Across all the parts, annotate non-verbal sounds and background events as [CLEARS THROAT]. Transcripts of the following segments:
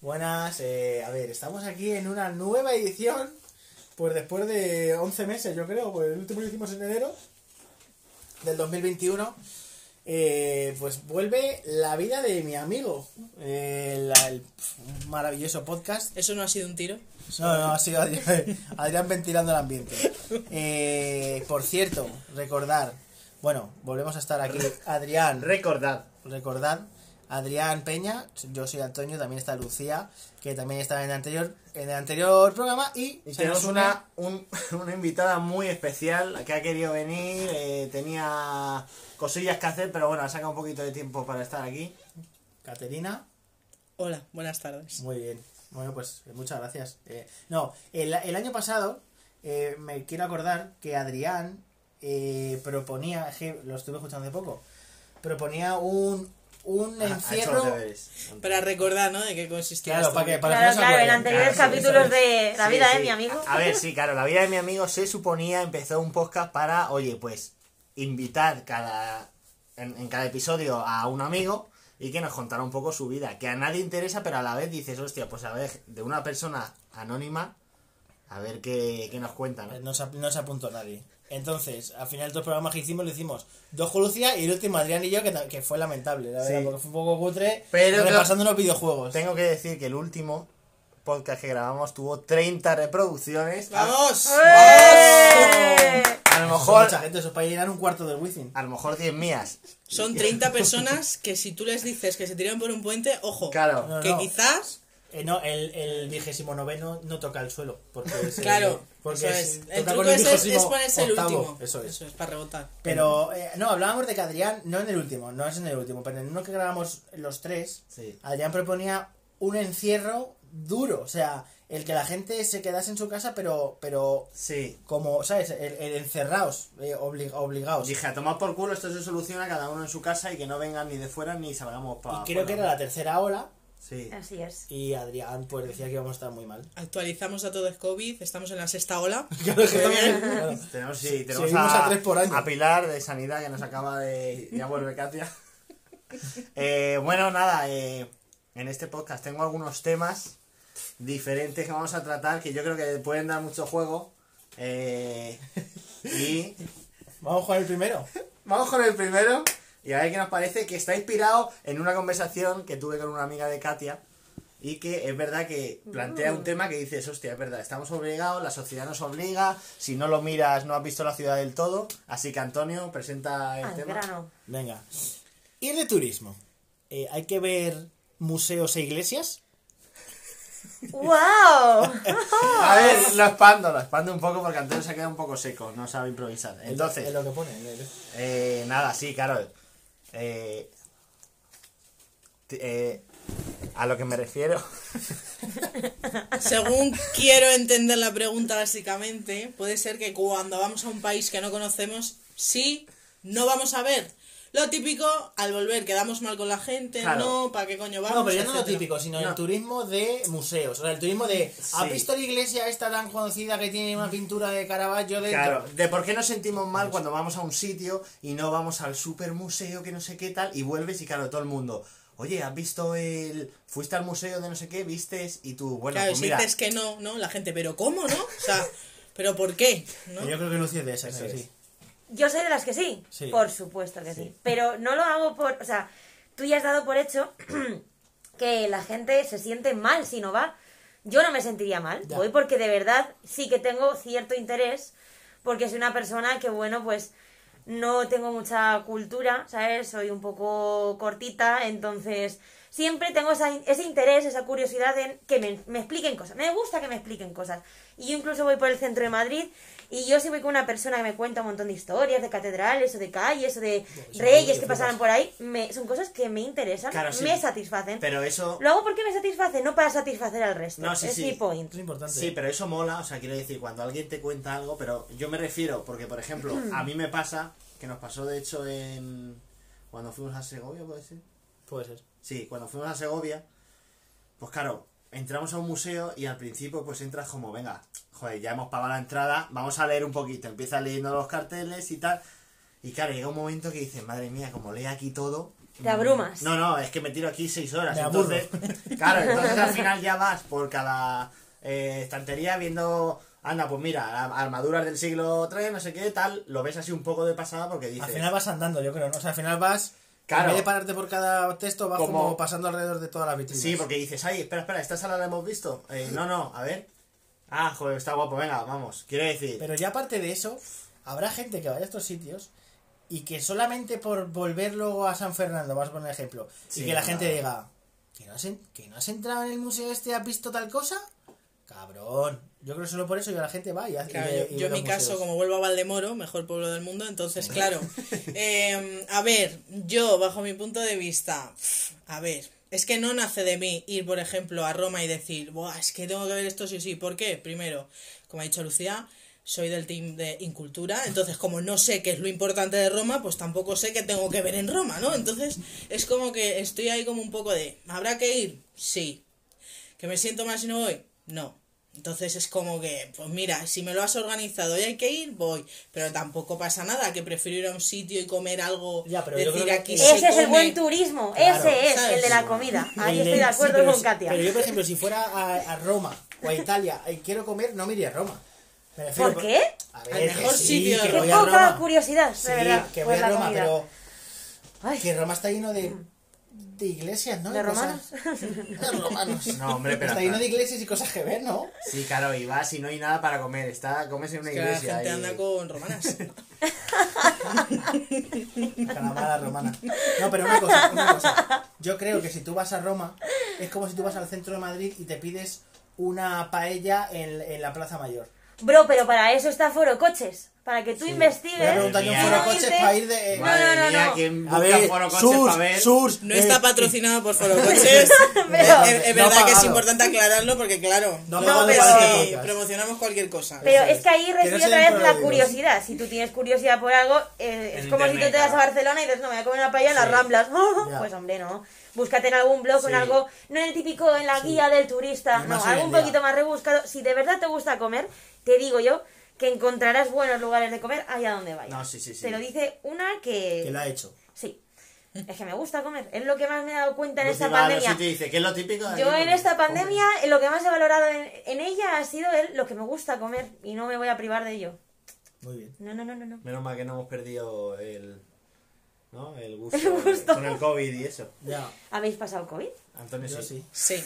Buenas, eh, a ver, estamos aquí en una nueva edición, pues después de 11 meses, yo creo, pues el último lo hicimos en enero del 2021. Eh, pues vuelve la vida de mi amigo, eh, la- el maravilloso podcast. ¿Eso no ha sido un tiro? No, no, ha sido Adrián, [LAUGHS] Adrián ventilando el ambiente. Eh, por cierto, recordar, bueno, volvemos a estar aquí. Adrián, Recordad. recordad, Adrián Peña, yo soy Antonio, también está Lucía, que también estaba en el anterior, en el anterior programa y, tenemos una, un- [LAUGHS] una invitada muy especial que ha querido venir, eh, tenía cosillas que hacer, pero bueno, ha sacado un poquito de tiempo para estar aquí. Caterina. Hola, buenas tardes. Muy bien. Bueno, pues eh, muchas gracias. Eh, no, el, el año pasado eh, me quiero acordar que Adrián eh, proponía, lo estuve escuchando hace poco, proponía un, un encierro. Para recordar, ¿no? De qué consistía Claro, esto. para que, para que Claro, no se claro, en anteriores Claro, capítulos de La Sí, vida de sí. mi amigo. A ver, sí, claro, la vida de mi amigo se suponía, empezó un podcast para, oye, pues, invitar cada en, en cada episodio a un amigo y que nos contara un poco su vida, que a nadie interesa, pero a la vez dices, hostia, pues a ver, de una persona anónima, a ver qué, qué nos cuenta, ¿no? Eh, No se, no se apuntó nadie. Entonces, al final, dos programas que hicimos, lo hicimos dos con Lucía y el último Adrián y yo, que, que fue lamentable, la verdad, Sí. porque fue un poco cutre, Pero repasando los videojuegos. Tengo que decir que el último podcast que grabamos tuvo 30 reproducciones. A, ¡Vamos! ¡Eh! a lo Son mejor, mucha gente, eso es para llenar un cuarto del Wizzing. a lo mejor 10 mías. Son 30 personas que si tú les dices que se tiran por un puente, ojo, Claro. No, que no. quizás... Eh, no, el, el vigésimo noveno no toca el suelo. Porque [LAUGHS] Claro, porque eso es- es. El truco es, es, es el último. Eso es. para rebotar. Pero, eh, no, hablábamos de que Adrián, no en el último, no es en el último, pero en uno que grabamos los tres, Sí. Adrián proponía un encierro duro, o sea, el que la gente se quedase en su casa, pero, pero Sí. como, ¿sabes? El, el encerrados, eh, obli- obligados. Dije, a tomar por culo, esto se soluciona cada uno en su casa y que no vengan ni de fuera ni salgamos para y creo que era la tercera ola, Sí. Así es. y Adrián pues decía que íbamos a estar muy mal. Actualizamos a todo es COVID, estamos en la sexta ola. Claro que claro. Tenemos, sí, tenemos a, a tres por año. a Pilar de Sanidad que nos acaba de... Ya vuelve Katia. [LAUGHS] Eh, bueno, nada, eh, en este podcast tengo algunos temas diferentes que vamos a tratar que yo creo que pueden dar mucho juego. Eh, y [LAUGHS] Vamos con el primero. [LAUGHS] vamos con el primero y a ver qué nos parece, que está inspirado en una conversación que tuve con una amiga de Katia y que es verdad que plantea un tema que dices, hostia, es verdad, estamos obligados, la sociedad nos obliga, si no lo miras no has visto la ciudad del todo, así que Antonio presenta el Al tema. grano. Venga. Ir de turismo. Eh, ¿Hay que ver museos e iglesias? ¡Wow! [LAUGHS] A ver, lo expando, lo expando un poco porque Antonio se ha quedado un poco seco, no sabe improvisar. Entonces, Es lo que pone. es- Eh, nada, sí, claro. Eh, eh, a lo que me refiero. [LAUGHS] Según quiero entender la pregunta básicamente, puede ser que cuando vamos a un país que no conocemos, sí, no vamos a ver. Lo típico, al volver quedamos mal con la gente, Claro. no, ¿para qué coño vamos? No, pero ya no lo típico, sino No. el turismo de museos. O sea, el turismo de. ¿Has Sí. visto la iglesia esta tan conocida que tiene una pintura de Caravaggio dentro? Claro, de por qué nos sentimos mal cuando vamos a un sitio y no vamos al super museo que no sé qué tal y vuelves y claro, todo el mundo. Oye, ¿has visto el. Fuiste al museo de no sé qué, vistes y tú, bueno, Claro, pues si mira. dices que no, ¿no? La gente, ¿pero cómo, no? O sea, [LAUGHS] ¿pero por qué? ¿no? Yo creo que Lucio es de esas, Eso es. sí. Yo soy de las que sí. Sí. Por supuesto que sí. Sí. Pero no lo hago por. O sea, tú ya has dado por hecho [CLEARS THROAT] que la gente se siente mal si no va. Yo no me sentiría mal. Ya. Voy porque de verdad sí que tengo cierto interés. Porque soy una persona que, bueno, pues no tengo mucha cultura, ¿sabes? Soy un poco cortita, entonces siempre tengo esa, ese interés, esa curiosidad en que me, me expliquen cosas. Me gusta que me expliquen cosas. Y yo incluso voy por el centro de Madrid y yo si voy con una persona que me cuenta un montón de historias, de catedrales o de calles o de sí, reyes que pasaron por ahí, me, son cosas que me interesan, Claro, sí. me satisfacen. Pero eso. Lo hago porque me satisface, no para satisfacer al resto. No, sí, es sí. mi point. Es importante. Sí, pero eso mola, o sea, quiero decir, cuando alguien te cuenta algo, pero yo me refiero, porque por ejemplo, [CLEARS THROAT] a mí me pasa, que nos pasó de hecho en. Cuando fuimos a Segovia, ¿puede ser? Puede ser. Sí, cuando fuimos a Segovia, pues claro, entramos a un museo y al principio pues entras como, venga, joder, ya hemos pagado la entrada, vamos a leer un poquito, empiezas leyendo los carteles y tal. Y claro, llega un momento que dices, madre mía, como lee aquí todo, Te abrumas. No, no, es que me tiro aquí seis horas. Me entonces, [LAUGHS] claro, entonces al [LAUGHS] final ya vas por cada eh, estantería viendo. Anda, pues mira, armaduras del siglo III, no sé qué, tal. Lo ves así un poco de pasada porque dices. Al final vas andando, yo creo, ¿no? O sea, al final vas. Claro. En vez de pararte por cada texto, vas como, Como- pasando alrededor de todas las vitrinas. Sí, porque dices, ay, espera, espera, esta sala la hemos visto. Eh, no, no, a ver. Ah, joder, está guapo, venga, vamos. Quiero decir. Pero ya aparte de eso, habrá gente que vaya a estos sitios y que solamente por volver luego a San Fernando, vas a poner ejemplo, Sí, y que la gente diga, ¿que no, has, ¿que no has entrado en el museo este, has visto tal cosa? Cabrón. Yo creo que solo por eso ya la gente va y hace. Claro, yo, yo en mi caso, como vuelvo a Valdemoro, mejor pueblo del mundo, entonces, claro. [LAUGHS] eh, a ver, yo, bajo mi punto de vista, a ver, es que no nace de mí ir, por ejemplo, a Roma y decir, Buah, es que tengo que ver esto sí o sí. ¿Por qué? Primero, como ha dicho Lucía, soy del team de Incultura, entonces como no sé qué es lo importante de Roma, pues tampoco sé qué tengo que ver en Roma, ¿no? Entonces es como que estoy ahí como un poco de, ¿habrá que ir? Sí. ¿Que me siento mal si no voy? No. Entonces es como que, pues mira, si me lo has organizado y hay que ir, voy. Pero tampoco pasa nada, que prefiero ir a un sitio y comer algo. Ya, pero yo decir creo que aquí ese se Ese es el come. buen turismo, Claro, ese es ¿sabes? el de la comida. Ahí El estoy de sí, acuerdo pero con si- Katia. Pero yo, por ejemplo, si fuera a, a Roma o a Italia y quiero comer, no me iría a Roma. Me refiero ¿Por qué? A Al ver, mejor que sí, sitio de que Qué poca Roma. curiosidad, Sí, de verdad. que voy a Roma, comida. pero Ay, que Roma está lleno de, de iglesias, ¿no? ¿De romanos? cosas- [LAUGHS] De romanos. No, hombre, pero. Está lleno de iglesias y cosas que ver, ¿no? Sí, claro, y vas y no hay nada para comer. Está, comes en una Es que la iglesia. gente y- anda con romanas. [LAUGHS] Calamara romana. No, pero una cosa, una cosa. Yo creo que si tú vas a Roma, es como si tú vas al centro de Madrid y te pides una paella en, en la Plaza Mayor. Bro, pero para eso está Foro Coches. Para que tú investigues. Voy a preguntar foro coches para ir de... No, Madre no, no, mía, no. ¿quién A ver, foro coches Surs, para ver? Surs, No eh, está patrocinado por Foro [LAUGHS] Coches. [LAUGHS] Pero- es, es No verdad que es importante aclararlo porque, claro, No no, pero sí, promocionamos cualquier cosa. Pero es que ahí reside otra vez la curiosidad. Si tú tienes curiosidad por algo, eh, es En como si tú te vas a. Barcelona y dices, no, me voy a comer una paella en las. Ramblas. [LAUGHS] Pues hombre, no. Búscate en algún blog, en algo, no en el típico, en la guía del turista, no, algo un poquito más rebuscado. Si de verdad te gusta comer, te digo yo que encontrarás buenos lugares de comer allá donde vayas. No, sí, sí, sí. Te lo dice una que... Que lo ha hecho. Sí. Es que me gusta comer. Es lo que más me he dado cuenta en Lucy esta va pandemia. y dice, ¿qué es lo típico? de Yo en esta pandemia lo que más he valorado en, en ella ha sido el, lo que me gusta comer y no me voy a privar de ello. Muy bien. No, no, no, no. no. Menos mal que no hemos perdido el... ¿No? El [LAUGHS] gusto. El gusto. Con el COVID y eso. Ya, ¿Habéis pasado COVID? Antonio yo sí. sí. Sí.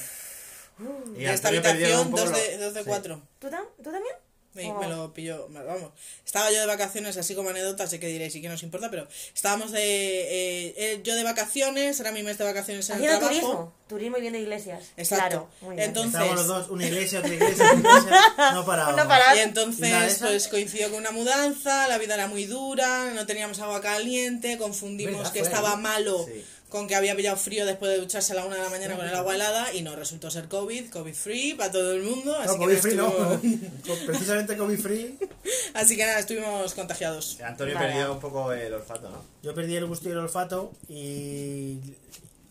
Y De esta habitación, poco dos de, lo- dos de sí. cuatro. ¿Tú, tam- ¿Tú también? Me, Oh. me lo pilló, me- vamos. Estaba yo de vacaciones, así como anécdota, sé que diréis y que nos importa, pero estábamos de. eh, eh, yo de vacaciones, era mi mes de vacaciones en el trabajo. turismo. Turismo y viendo iglesias. Exacto. Claro. Muy bien. Entonces- Estábamos los dos, una iglesia, otra iglesia, otra iglesia. No [LAUGHS] parábamos. No parábamos. Y ¿Y una de entonces, pues coincidió con una mudanza, la vida era muy dura, no teníamos agua caliente, confundimos ¿Verdad? que Fue estaba ahí. malo Sí. Con que había pillado frío después de ducharse a la una de la mañana con el agua helada y no resultó ser COVID, COVID free para todo el mundo. Así No, que COVID nada, free no. estuvimos- [LAUGHS] Precisamente COVID free. [LAUGHS] Así que nada, estuvimos contagiados. Antonio Vale. perdió un poco el olfato, ¿no? Yo perdí el gusto y el olfato y...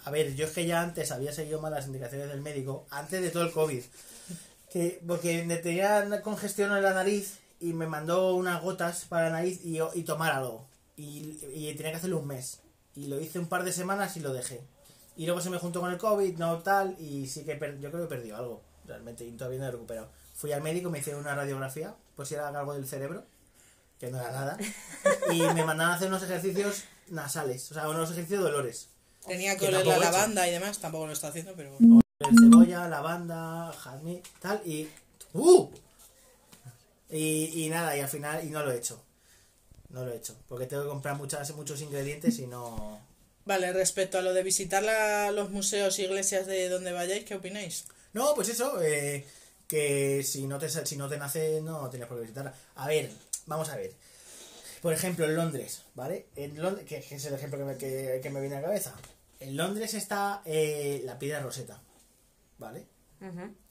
A ver, yo es que ya antes había seguido mal las indicaciones del médico, antes de todo el COVID. Que, porque me tenía congestión en la nariz y me mandó unas gotas para la nariz y, y tomar algo. Y, y tenía que hacerlo un mes. Y lo hice un par de semanas y lo dejé. Y luego se me juntó con el COVID, no tal, y sí que per- yo creo que perdió algo, realmente, y todavía no he recuperado. Fui al médico, me hicieron una radiografía, pues si era algo del cerebro, que no era nada, [LAUGHS] y me mandaron a hacer unos ejercicios nasales, o sea, unos ejercicios de dolores. Tenía que Que oler la he lavanda y demás, tampoco lo está haciendo, pero. El cebolla, lavanda, jazmín, tal, y... ¡Uh! Y, y nada, y al final, y no lo he hecho. No lo he hecho, porque tengo que comprar muchas, muchos ingredientes y no... Vale, respecto a lo de visitar la- los museos e iglesias de donde vayáis, ¿qué opináis? No, pues eso, eh, que si no te si no te nace, no tienes por qué visitarla. A ver, vamos a ver. Por ejemplo, en Londres, ¿vale? En Londres, que, es el ejemplo que me, que, que me viene a la cabeza. En Londres está eh, la piedra roseta, ¿vale?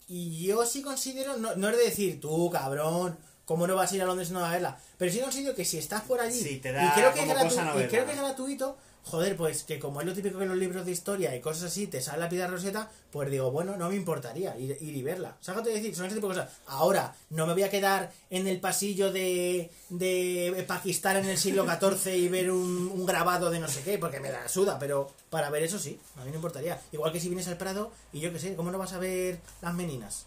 Y yo sí considero, no, no es de decir, tú, cabrón, ¿cómo no vas a ir a Londres y no vas a verla? Pero sí considero que si estás por allí, Sí, te y, da creo que gratu- y creo que es gratuito, joder, pues que como es lo típico que en los libros de historia y cosas así te sale la piedra roseta, pues digo, bueno, no me importaría ir, ir y verla. ¿Sabes qué te decir? Son ese tipo de cosas. Ahora, no me voy a quedar en el pasillo de, de Pakistán en el siglo XIV y ver un, un grabado de no sé qué, porque me da suda, pero para ver eso sí, a mí no importaría. Igual que si vienes al Prado y yo qué sé, ¿cómo no vas a ver las meninas?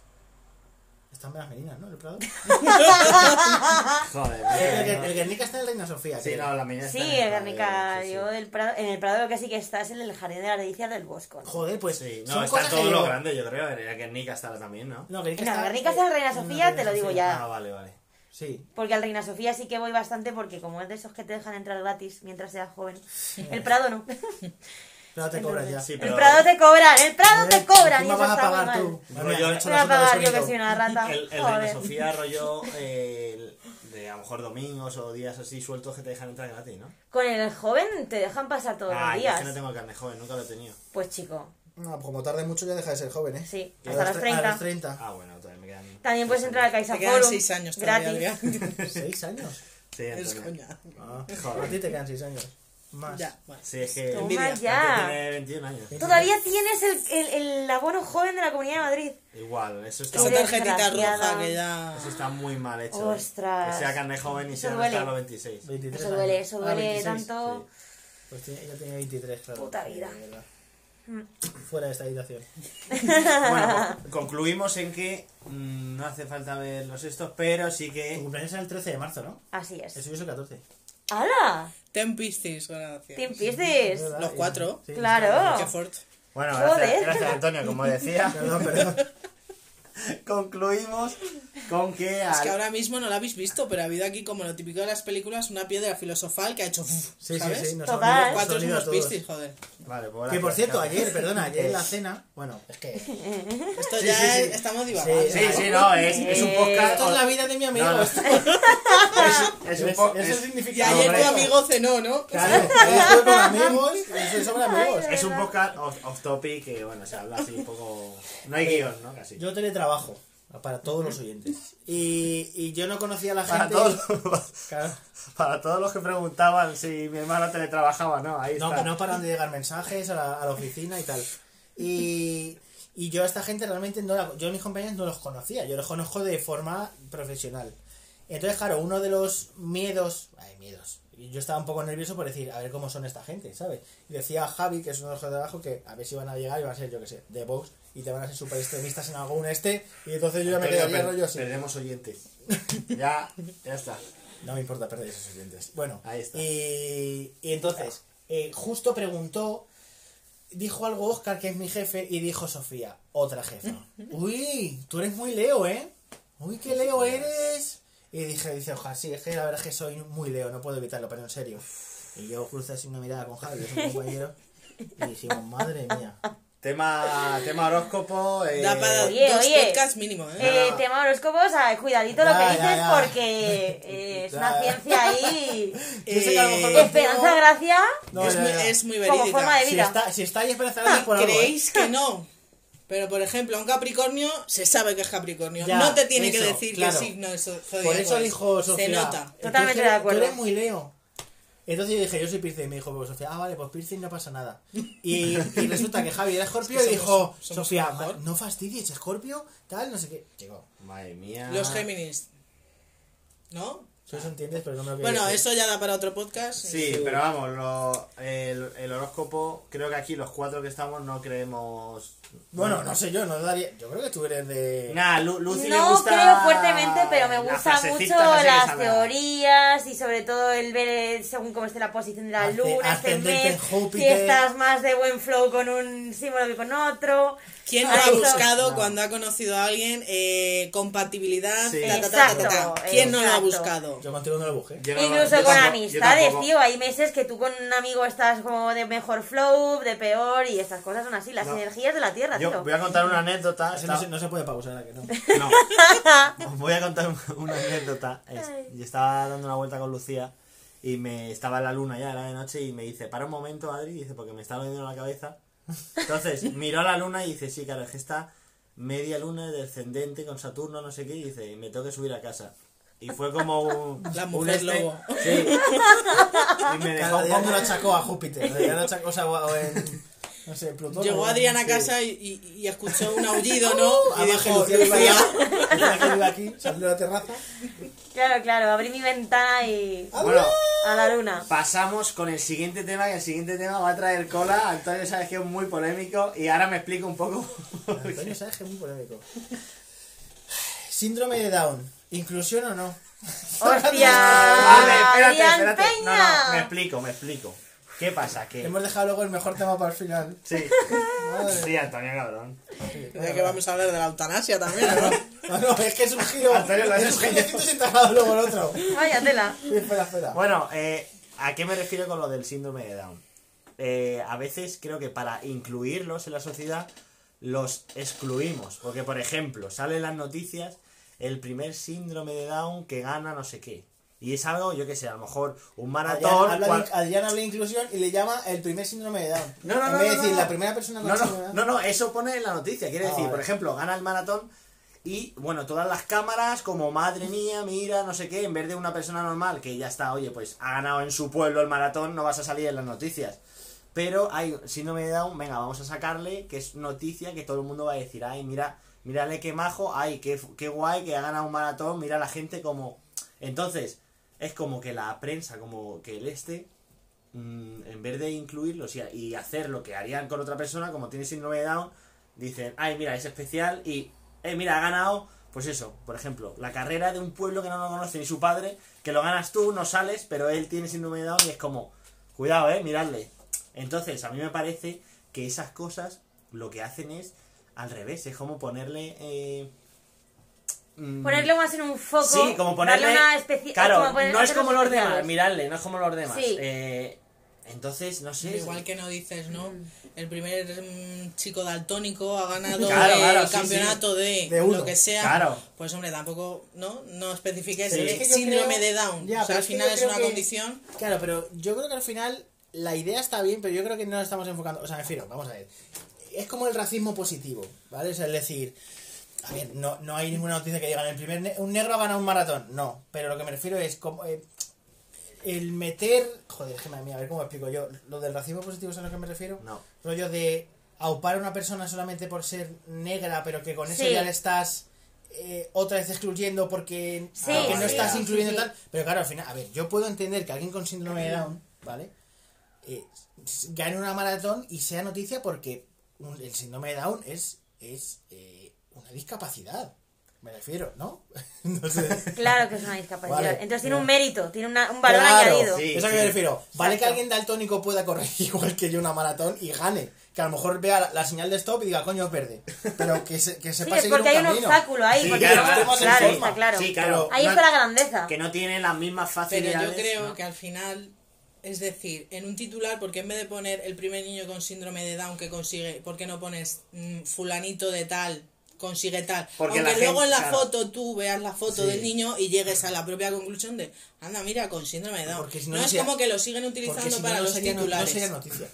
Están las meninas, ¿no? El Prado. [LAUGHS] Joder. el, el Guernica está en Reina Sofía. Sí, creo. no, la mía Sí, está en el Guernica, sí, sí. yo del Prado, en el Prado lo que sí que está es en el Jardín de las Delicias del Bosco. ¿no? Joder, pues Sí, son no, está cosas todo que lo yo- grande, yo creo. El Guernica estará también, ¿no? No, Guernica No, está, Guernica está en Reina Sofía, Reina te lo digo Sofía. ya. Ah, vale, vale. Sí. Porque al Reina Sofía sí que voy bastante porque como es de esos que te dejan entrar gratis mientras seas joven. El Prado no. [LAUGHS] Pero te cobras ya. Sí, El pero- Prado te cobran, el Prado te cobran y ¿Cómo eso vas a pagar tú? Mira, me he hecho la a pagar yo que soy una rata. El, el. Reina Sofía rollo eh, el- de a lo mejor domingos o días así sueltos que te dejan entrar gratis, ¿no? Con el joven te dejan pasar todos Ah, los yo es días. que no tengo carne joven, nunca lo he tenido. Pues chico, No, pues como tarde mucho ya deja de ser joven, ¿eh? sí, A hasta los tre- 30. A los 30. Ah, bueno, todavía me quedan. También puedes entrar al Te quedan CaixaForum 6 años todavía, gratis. Adrián. [LAUGHS] ¿Seis años? Sí, Es coña. Ah, Joder. A ti te quedan 6 años. Más. Ya, bueno. Sí, es que. Toma Envidia. ya. Tiene 21 años. Todavía tienes el, el, el abono joven de la Comunidad de Madrid. Igual, eso está, Esa tarjetita desgraciada. roja que ya... eso está muy mal hecho. ¿eh? Ostras. Que sea carne joven y Eso sea duele. hasta los 26. 23 Eso duele, años. eso Ah, duele 26. tanto. Pues tiene- ella tiene 23, claro. Puta vida. de verdad. Fuera de esta habitación. [LAUGHS] Bueno, pues, concluimos en que mm, no hace falta ver los estos, pero sí Tu que. cumpleaños es el 13 de marzo, ¿no? Así es. Eso yo soy el 14. Ah, ¡Hala! Ten Piscis, gracias. Team Piscis. Los cuatro. Sí, Claro. Qué fuerte. Bueno, Joder. gracias, gracias Antonio, como decía. [LAUGHS] Perdón, perdón. Concluimos con que. Es que al- ahora mismo no la habéis visto, pero ha habido aquí, como lo típico de las películas, una piedra filosofal que ha hecho... uf, Sí, ¿sabes? sí, sí. Nos Total. cuatro nos ha unido a somos todos. Piscis, joder. Vale, pues Que por cierto, ayer, perdona, [LAUGHS] ayer en la cena. Bueno, es que. Esto Sí, ya sí, sí. es- estamos divagando. Sí, Sí, sí, no, es, es un podcast. Esto es la vida de mi amigo. No, no. esto- Es un Es- po- Eso es- significa. Y ayer tu amigo cenó, ¿no? Claro, estoy con amigos. Eso es sobre amigos. Es un podcast off, off topic que, bueno, se habla así un poco. No hay guion, ¿no? Casi. Yo teletrabajo para todos los oyentes. Y, y yo no conocía a la Para gente. todos, [LAUGHS] Claro. para todos los que preguntaban si mi hermano teletrabajaba, ¿no? Ahí No, está. que no paran de llegar mensajes a la, a la oficina y tal. Y, y yo a esta gente realmente no la, yo a mis compañeros no los conocía, yo los conozco de forma profesional. Entonces, claro, uno de los miedos, ay, miedos, y yo estaba un poco nervioso por decir, a ver cómo son esta gente, ¿sabes? Y decía Javi, que es uno de los de trabajo, que a ver si van a llegar y van a ser, yo que sé, de Vox, y te van a ser super extremistas en algún este, y entonces yo ya me Antonio, quedaría per- rollo así. Perdemos oyentes. [LAUGHS] ya, ya está. No me importa perder esos oyentes. Bueno, Ahí está. Y, y entonces, eh, justo preguntó, dijo algo Oscar, que es mi jefe, y dijo Sofía, otra jefa. [LAUGHS] Uy, tú eres muy Leo, ¿eh? Uy, qué Leo eres. Y dije, dice Oscar, sí, es que la verdad es que soy muy Leo, no puedo evitarlo, pero en serio. Y yo crucé así una mirada con Javi, que es un compañero, y dijimos, madre mía. Tema, tema horóscopo. Eh, Da para Oye, dos oye. podcasts mínimo, ¿eh? Eh, tema horóscopos, ah, cuidadito lo que dices ya. porque eh, es Ya. una ciencia ahí. [LAUGHS] Eh, Esperanza Gracia, No, es, ya, muy, ya. es muy como forma de Si vida. está, si está ahí Esperanza Gracia por ¿eh? ¿Creéis que no? Pero, por ejemplo, un Capricornio se sabe que es Capricornio. Ya, no te tiene eso, que decir claro. qué signo es Por eso es. dijo Sofía. Se nota. "Tú Totalmente eres- de acuerdo. Tú eres muy Leo. Entonces yo dije, yo soy Piscis. Y me dijo, pues Sofía, ah, vale, pues Piscis no pasa nada. Y, y resulta que Javi era Escorpio Es que y dijo, somos- somos Sofía, lo mejor. "Ma- no fastidies, Escorpio, tal, no sé qué. Chico, Madre mía. Los Géminis. ¿No? Eso eso entiendes, pero no me lo Bueno, quería eso ya da para otro podcast. Sí, Sí. pero vamos, lo- el, el horóscopo, creo que aquí los cuatro que estamos no creemos. Bueno, no sé yo, no daría. Yo creo que tú eres de. Nada, Lu- Lucy No gusta. creo fuertemente, pero me las gustan mucho las teorías y sobre todo el ver eh, según cómo esté la posición de la Asce- luna este mes, si estás más de buen flow con un símbolo que con otro. ¿Quién no ha buscado No. cuando ha conocido a alguien eh, compatibilidad? Sí. ta, ta, ta, ta, ta, ta? Exacto, ¿Quién no lo ha exacto. Yo contigo no lo busqué. Yo no- Incluso con tampoco- amistades, tío. Hay meses que tú con un amigo estás como de mejor flow, de peor, y estas cosas son así, las No. energías de la Tierra, Yo tío. voy a contar una anécdota. No, se, Está- no se puede pausar, ¿a que no? No. [LAUGHS] Voy a contar un- una anécdota. Yo estaba dando una vuelta con Lucía y me estaba en la luna ya, era de noche, y me dice, para un momento, Adri, dice, porque me está doliendo la cabeza. Entonces, [LAUGHS] miró a la luna y dice, sí, claro, es que está media luna descendente con Saturno, no sé qué, y dice, me tengo que subir a casa. Y fue como un. La un mujer este- lobo. Sí. Y me dejó Cada un día poco. me lo achacó a Júpiter. Ya lo achacó, o sea, en. No sé, Plutón. Llegó Adrián a casa y, y- y escuchó un aullido, ¿no? Y Además que dijo, Lucía aquí, Lucía que vive aquí, salió a la terraza. Claro, claro, abrí mi ventana y. Bueno, a la luna. pasamos con el siguiente tema, que el siguiente tema va a traer cola. Antonio sabes que es muy polémico y ahora me explico un poco. Antonio sabes que es muy polémico. Síndrome de Down. ¿Inclusión o no? ¡Hostia! [LAUGHS] Vale, espérate, espérate. No, no, me explico, me explico. ¿Qué pasa? Que. Hemos dejado luego el mejor tema para el final. Sí. Madre. Sí, Antonio, cabrón. de que vamos a hablar de la eutanasia también, ¿no? [LAUGHS] No, no, es que es un giro. Antonio, lo es un giro 180 grados luego el otro. Vaya tela. Sí, espera, espera. Bueno, eh, ¿a qué me refiero con lo del síndrome de Down? Eh, a veces creo que para incluirlos en la sociedad los excluimos. Porque, por ejemplo, salen las noticias el primer síndrome de Down que gana no sé qué. Y es algo, yo qué sé, a lo mejor un maratón. Adrián habla, cual- de, Adrián habla de inclusión y le llama el primer síndrome de Down. No, no, en no, vez de no, decir no. la primera persona con No, síndrome de no, Down. no, no, eso pone en la noticia. Quiere Ah, decir, vale. por ejemplo, gana el maratón y, bueno, todas las cámaras, como madre mía, mira, no sé qué, en vez de una persona normal que ya está, oye, pues ha ganado en su pueblo el maratón, no vas a salir en las noticias. Pero hay síndrome de Down, venga, vamos a sacarle, que es noticia que todo el mundo va a decir, ay, mira, mírale qué majo, ay, qué, qué guay que ha ganado un maratón, mira la gente como... Entonces, es como que la prensa, como que el este, mm, en vez de incluirlos y, y hacer lo que harían con otra persona, como tiene síndrome de Down, dicen, ay, mira, es especial y, eh, mira, ha ganado, pues eso, por ejemplo, la carrera de un pueblo que no lo conoce ni su padre, que lo ganas tú, no sales, pero él tiene síndrome de Down y es como, cuidado, eh, miradle. Entonces, a mí me parece que esas cosas lo que hacen es al revés, es como ponerle... eh, mm, Ponerlo más en un foco. Sí, como ponerle. Darle una especie. claro, como poner- no es como los demás, miradle, no es como los demás. Sí. Eh, entonces, no sé. Igual que no dices, ¿no? El primer mm, chico daltónico ha ganado [LAUGHS] Claro, el claro, sí, campeonato de, De lo que sea. Claro. Pues hombre, tampoco, ¿no? No especifiques Sí. el Es que síndrome creo- de Down. Ya, o sea, al es que final es creo una que- condición. Claro, pero yo creo que al final la idea está bien, pero yo creo que no la estamos enfocando. O sea, me refiero, vamos a ver. Es como el racismo positivo, ¿vale? O sea, es decir, a ver, no, no hay ninguna noticia que digan el primer ne- un negro ha ganado un maratón. No, pero lo que me refiero es como eh, el meter. Joder, déjame a mí, a ver cómo explico yo. Lo del racismo positivo es a lo que me refiero. No. Rollo de aupar a una persona solamente por ser negra, pero que con eso Sí. ya le estás eh, otra vez excluyendo porque, Sí, porque no sí, estás sí, incluyendo sí. tal. Pero claro, al final, a ver, yo puedo entender que alguien con síndrome de Down, ¿vale? Eh, gane una maratón y sea noticia porque un- el síndrome de Down es, es eh, una discapacidad. Me refiero, ¿no? [LAUGHS] no sé. Claro que es una discapacidad. Vale, Entonces tiene un mérito, tiene una- un valor Claro, añadido. sí. Eso a que me refiero. Vale que alguien daltónico pueda correr [LAUGHS] igual que yo una maratón y gane. Que a lo mejor vea la, la señal de stop y diga, coño, verde. Pero que, se, que Sí, sepa es seguir porque un hay un obstáculo ahí. Sí, porque claro, no- claro, está claro. Sí, claro. Ahí No- está la grandeza. Que no tiene las mismas Pero facilidades. yo creo ¿no? que al final, es decir, en un titular, porque en vez de poner el primer niño con síndrome de Down que consigue, ¿por qué no pones mm, fulanito de tal? consigue tal Porque aunque la luego gente- en la claro. foto tú veas la foto Sí. del niño y llegues a la propia conclusión de anda mira con síndrome de Down Porque si no, no, no es como que lo siguen utilizando si no, para no los sería, no- no titulares sería noticia.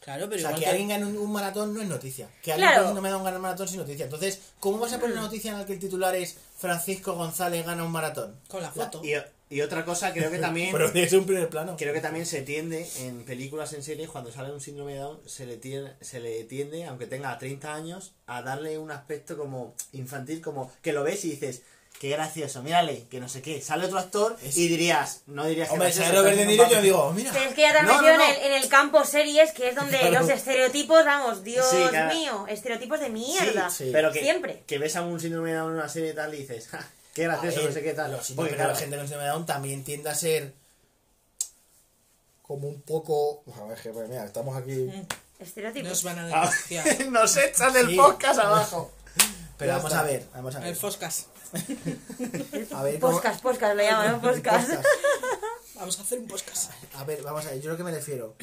claro pero O sea, igual que que- alguien gane un, un maratón no es noticia. Que alguien Claro. con síndrome de Down gane un maratón sin noticia. Entonces, ¿cómo vas a poner una noticia en la que el titular es Francisco González gana un maratón? con la foto Y, y otra cosa, creo que [LAUGHS] también. Pero es un primer plano. Creo que también se tiende en películas, en series, cuando sale un síndrome de Down, se le tiende, se le tiende, aunque tenga 30 años, a darle un aspecto como infantil, como que lo ves y dices, qué gracioso, mírale, que no sé qué. Sale otro actor Es- y dirías, no dirías que Hombre, sale Robert De Niro yo digo, mira. Pero es que ya te han No, metido no, En, el, no. en el campo series, que es donde Claro. los estereotipos, vamos, Dios Sí, claro. mío, estereotipos de mierda. sí. Pero que, Siempre. que ves a un síndrome de Down en una serie y tal y dices, "Ja, qué gracioso, ver, no sé qué tal. los Porque, claro, la gente con síndrome de Down también tiende a ser como un poco. A ver, que, pues, mira, estamos aquí. [LAUGHS] Estereotipos. nos van a Ah, denunciar [LAUGHS] nos echan del Sí. podcast abajo. Pero vamos está. a ver, vamos a ver. el Foscas [LAUGHS] A ver, cómo- Podcast, podcast, lo llaman, ¿no? Podcast. Podcast. vamos a hacer un podcast A ver, vamos a ver, yo lo que me refiero.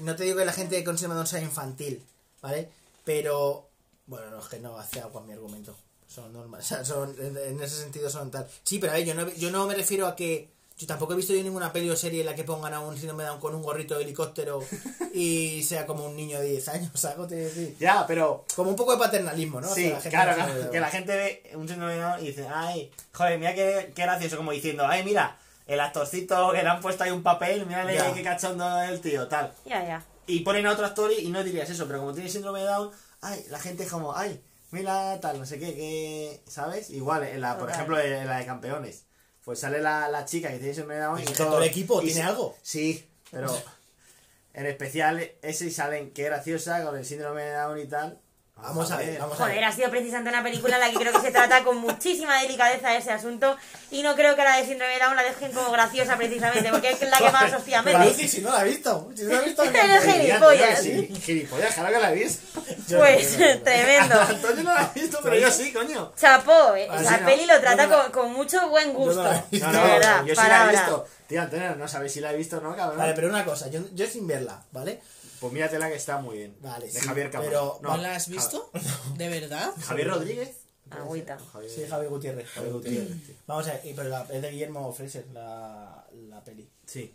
No te digo que la gente con síndrome de Down sea infantil, ¿vale? Pero. Bueno, no, es que no hace agua mi argumento. Son normales. [LAUGHS] O sea, son, en, ese sentido son tal. Sí, pero a ver, yo no, yo no me refiero a que Yo tampoco he visto yo ninguna peli o serie en la que pongan a un síndrome de Down con un gorrito de helicóptero [LAUGHS] y sea como un niño de 10 años, [LAUGHS] ¿sabes? Te decir? Ya, pero Como un poco de paternalismo, ¿no? Sí, Hacia la gente claro, de claro, que la gente ve un síndrome de Down y dice, ay, joder, mira qué, qué gracioso, como diciendo, ay, mira, el actorcito que le han puesto ahí un papel, Ya. qué cachondo el tío, tal. Ya, ya. Y ponen a otro actor y, y no dirías eso, pero como tiene síndrome de Down, ay, la gente es como, ay, mira tal, no sé qué, que, ¿sabes? Igual, en la, por ejemplo, en la de campeones, pues sale la, la chica que tiene de Down y Es que todo el equipo y tiene algo. Sí, pero [LAUGHS] en especial ese y salen, qué graciosa, con el síndrome de Down y tal. Vamos a ver, vamos a Joder, ver. ha sido precisamente una película en la que creo que se trata con muchísima delicadeza ese asunto y no creo que la de síndrome de Down la dejen como graciosa precisamente porque es la que más hostia. Lucy, si no la he visto. Si no la he visto. [LAUGHS] Eres gilipollas. Sí, gilipollas, claro que la visto. Pues tremendo. [LAUGHS] Antonio no la ha visto, pero yo sí, coño. Chapó, eh. Ah, no. peli lo trata con, con mucho buen gusto. de no, verdad, yo sí la he visto. Tío, Antonio, no sabes si la he visto o no, cabrón. Vale, pero una cosa, yo, yo sin verla, ¿vale? Pues míratela que está muy bien. Vale, De sí, Javier Cámara. pero- ¿No la has visto? ¿De verdad? [LAUGHS] Javier Rodríguez. Agüita. Javier, Sí, Javier Gutiérrez. Javier Gutiérrez, tío. Vamos a ver, y- pero la, es de Guillermo Fraser, la, la peli. Sí.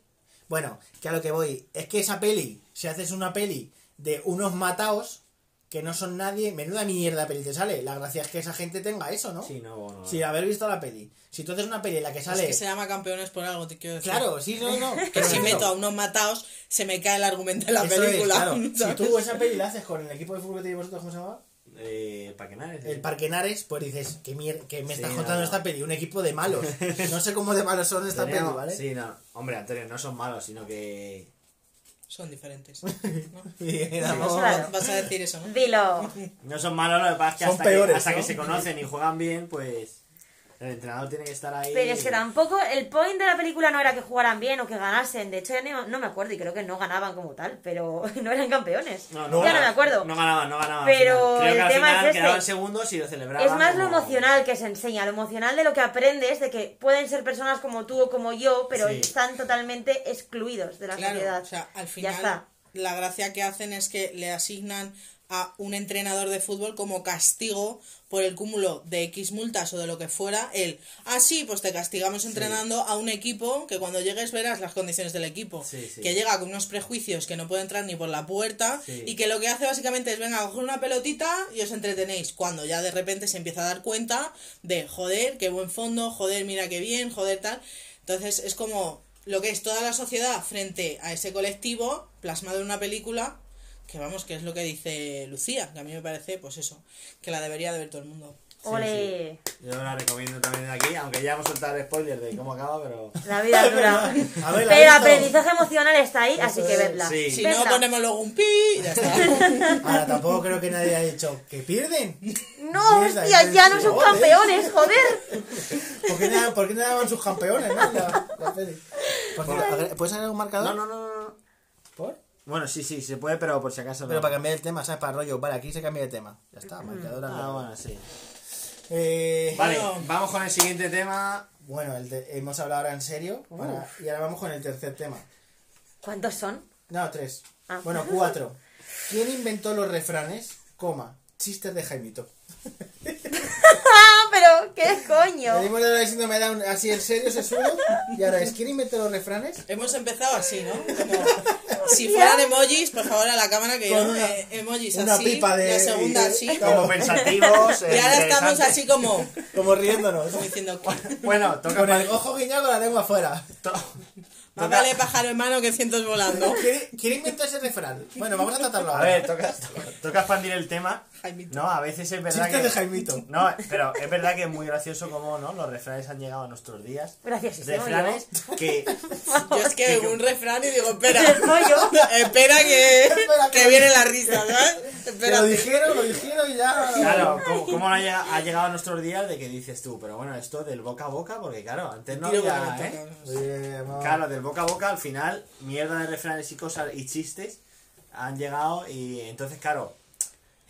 Bueno, que a lo que voy, es que esa peli, si haces una peli de unos mataos que no son nadie, menuda mierda peli te sale. La gracia es que esa gente tenga eso, ¿no? Sí, no, no. Sin haber visto la peli. Si tú haces una peli en la que Es sale... que se llama campeones por algo, te quiero decir. Claro, sí, no, no. [LAUGHS] Que si meto a unos matados, se me cae el argumento de la eso es, película. claro. [LAUGHS] Si tú esa peli la haces con el equipo de fútbol que tenéis vosotros, ¿cómo se llama? Eh, Paquenares. El Parque Henares, pues dices, que, mier que me Sí, estás no, contando no. esta peli? Un equipo de malos. [LAUGHS] No sé cómo de malos son esta peli, Teníamos- ¿vale? Sí, no. Hombre, Antonio, no son malos, sino que. Son diferentes. [LAUGHS] ¿no? [LAUGHS] Claro. Vas a decir eso, ¿no? Dilo. No son malos, lo que pasa es que hasta, peores, que, hasta ¿no? que se conocen y juegan bien, pues. El entrenador tiene que estar ahí. Pero es que tampoco, el point de la película no era que jugaran bien o que ganasen. De hecho, ya no, no me acuerdo y creo que no ganaban como tal, pero [LAUGHS] no eran campeones. No, ya no, no me acuerdo. No ganaban, no ganaban. Pero. Creo el que al tema final es este. quedaban segundos y lo celebraban. Es más lo emocional que se enseña, lo emocional de lo que aprendes, de que pueden ser personas como tú o como yo, pero Sí. están totalmente excluidos de la Claro, sociedad. o sea, al Ya final está. la gracia que hacen es que le asignan a un entrenador de fútbol como castigo por el cúmulo de X multas o de lo que fuera, el, ah, sí, pues te castigamos entrenando a un equipo que cuando llegues verás las condiciones del equipo, Sí, sí. que llega con unos prejuicios que no puede entrar ni por la puerta y que lo que hace básicamente es, venga, coger una pelotita y os entretenéis, cuando ya de repente se empieza a dar cuenta de, joder, qué buen fondo, joder, mira qué bien, joder, tal. Entonces es como lo que es toda la sociedad frente a ese colectivo plasmado en una película que vamos, que es lo que dice Lucía, que a mí me parece, pues eso, que la debería de ver todo el mundo. Ole, Yo la recomiendo también de aquí, aunque ya hemos soltado el spoiler de cómo acaba, pero. la vida es dura. [LAUGHS] A ver, ¿la Pero el visto? aprendizaje emocional está ahí, así que vedla. Sí. Si Vedla. no, ponemos luego un pi y ya está. [LAUGHS] Ahora tampoco creo que nadie haya dicho que pierden. No, hostia, ya que- no son joder. campeones, joder. [LAUGHS] ¿Por qué, no, ¿Por qué no daban sus campeones, no? La, la peli. ¿Puedes hacer un marcador? No, no, no, no. ¿Por? Bueno, sí, sí, se puede, pero por si acaso no. Pero para cambiar el tema, ¿sabes? Para rollo. Vale, aquí se cambia de tema. Ya está, marcador. al Ah, bueno, sí. Eh, Vale, Bueno. vamos con el siguiente tema. Bueno, el te- hemos hablado ahora en serio. para- y ahora vamos con el tercer tema. ¿Cuántos son? No, tres. Ah. Bueno, cuatro. ¿Quién inventó los refranes? Coma. Chistes de Jaimito. [LAUGHS] Pero qué coño. Venimos de la síndrome de Down así en serio, se sube. Y ahora es, ¿quién inventó los refranes? Hemos empezado así, ¿no? Como, si fueran emojis, por favor a la cámara que yo, una- eh, emojis una así, pipa de- la segunda así. [LAUGHS] Como pensativos. Y ahora estamos interesantes. así como, Como riéndonos. como diciendo, Bueno, toca Con el ojo guiñado con la lengua afuera. toca- vale pájaro en mano que cientos volando. ¿Quién, inventó ese refrán? Bueno, vamos a tratarlo A ahora. ver, toca, toca expandir el tema. Jaimito. No, a veces es verdad Chistes que. de Jaimito. [LAUGHS] No, pero es verdad que es muy gracioso cómo ¿no? los refranes han llegado a nuestros días. Graciosísimo, Refranes que. [LAUGHS] Yo es que un refrán y digo, espera, [LAUGHS] espera que, Espera, que viene la risa, ¿sabes? Lo dijeron, lo dijeron y ya. Claro, ¿cómo, cómo no ha llegado, ha llegado a nuestros días de que dices tú? Pero bueno, esto del boca a boca, porque claro, antes no Tiro había. ¿eh? Oye. Claro, del boca a boca al final, mierda de refranes y cosas y chistes han llegado y entonces, claro,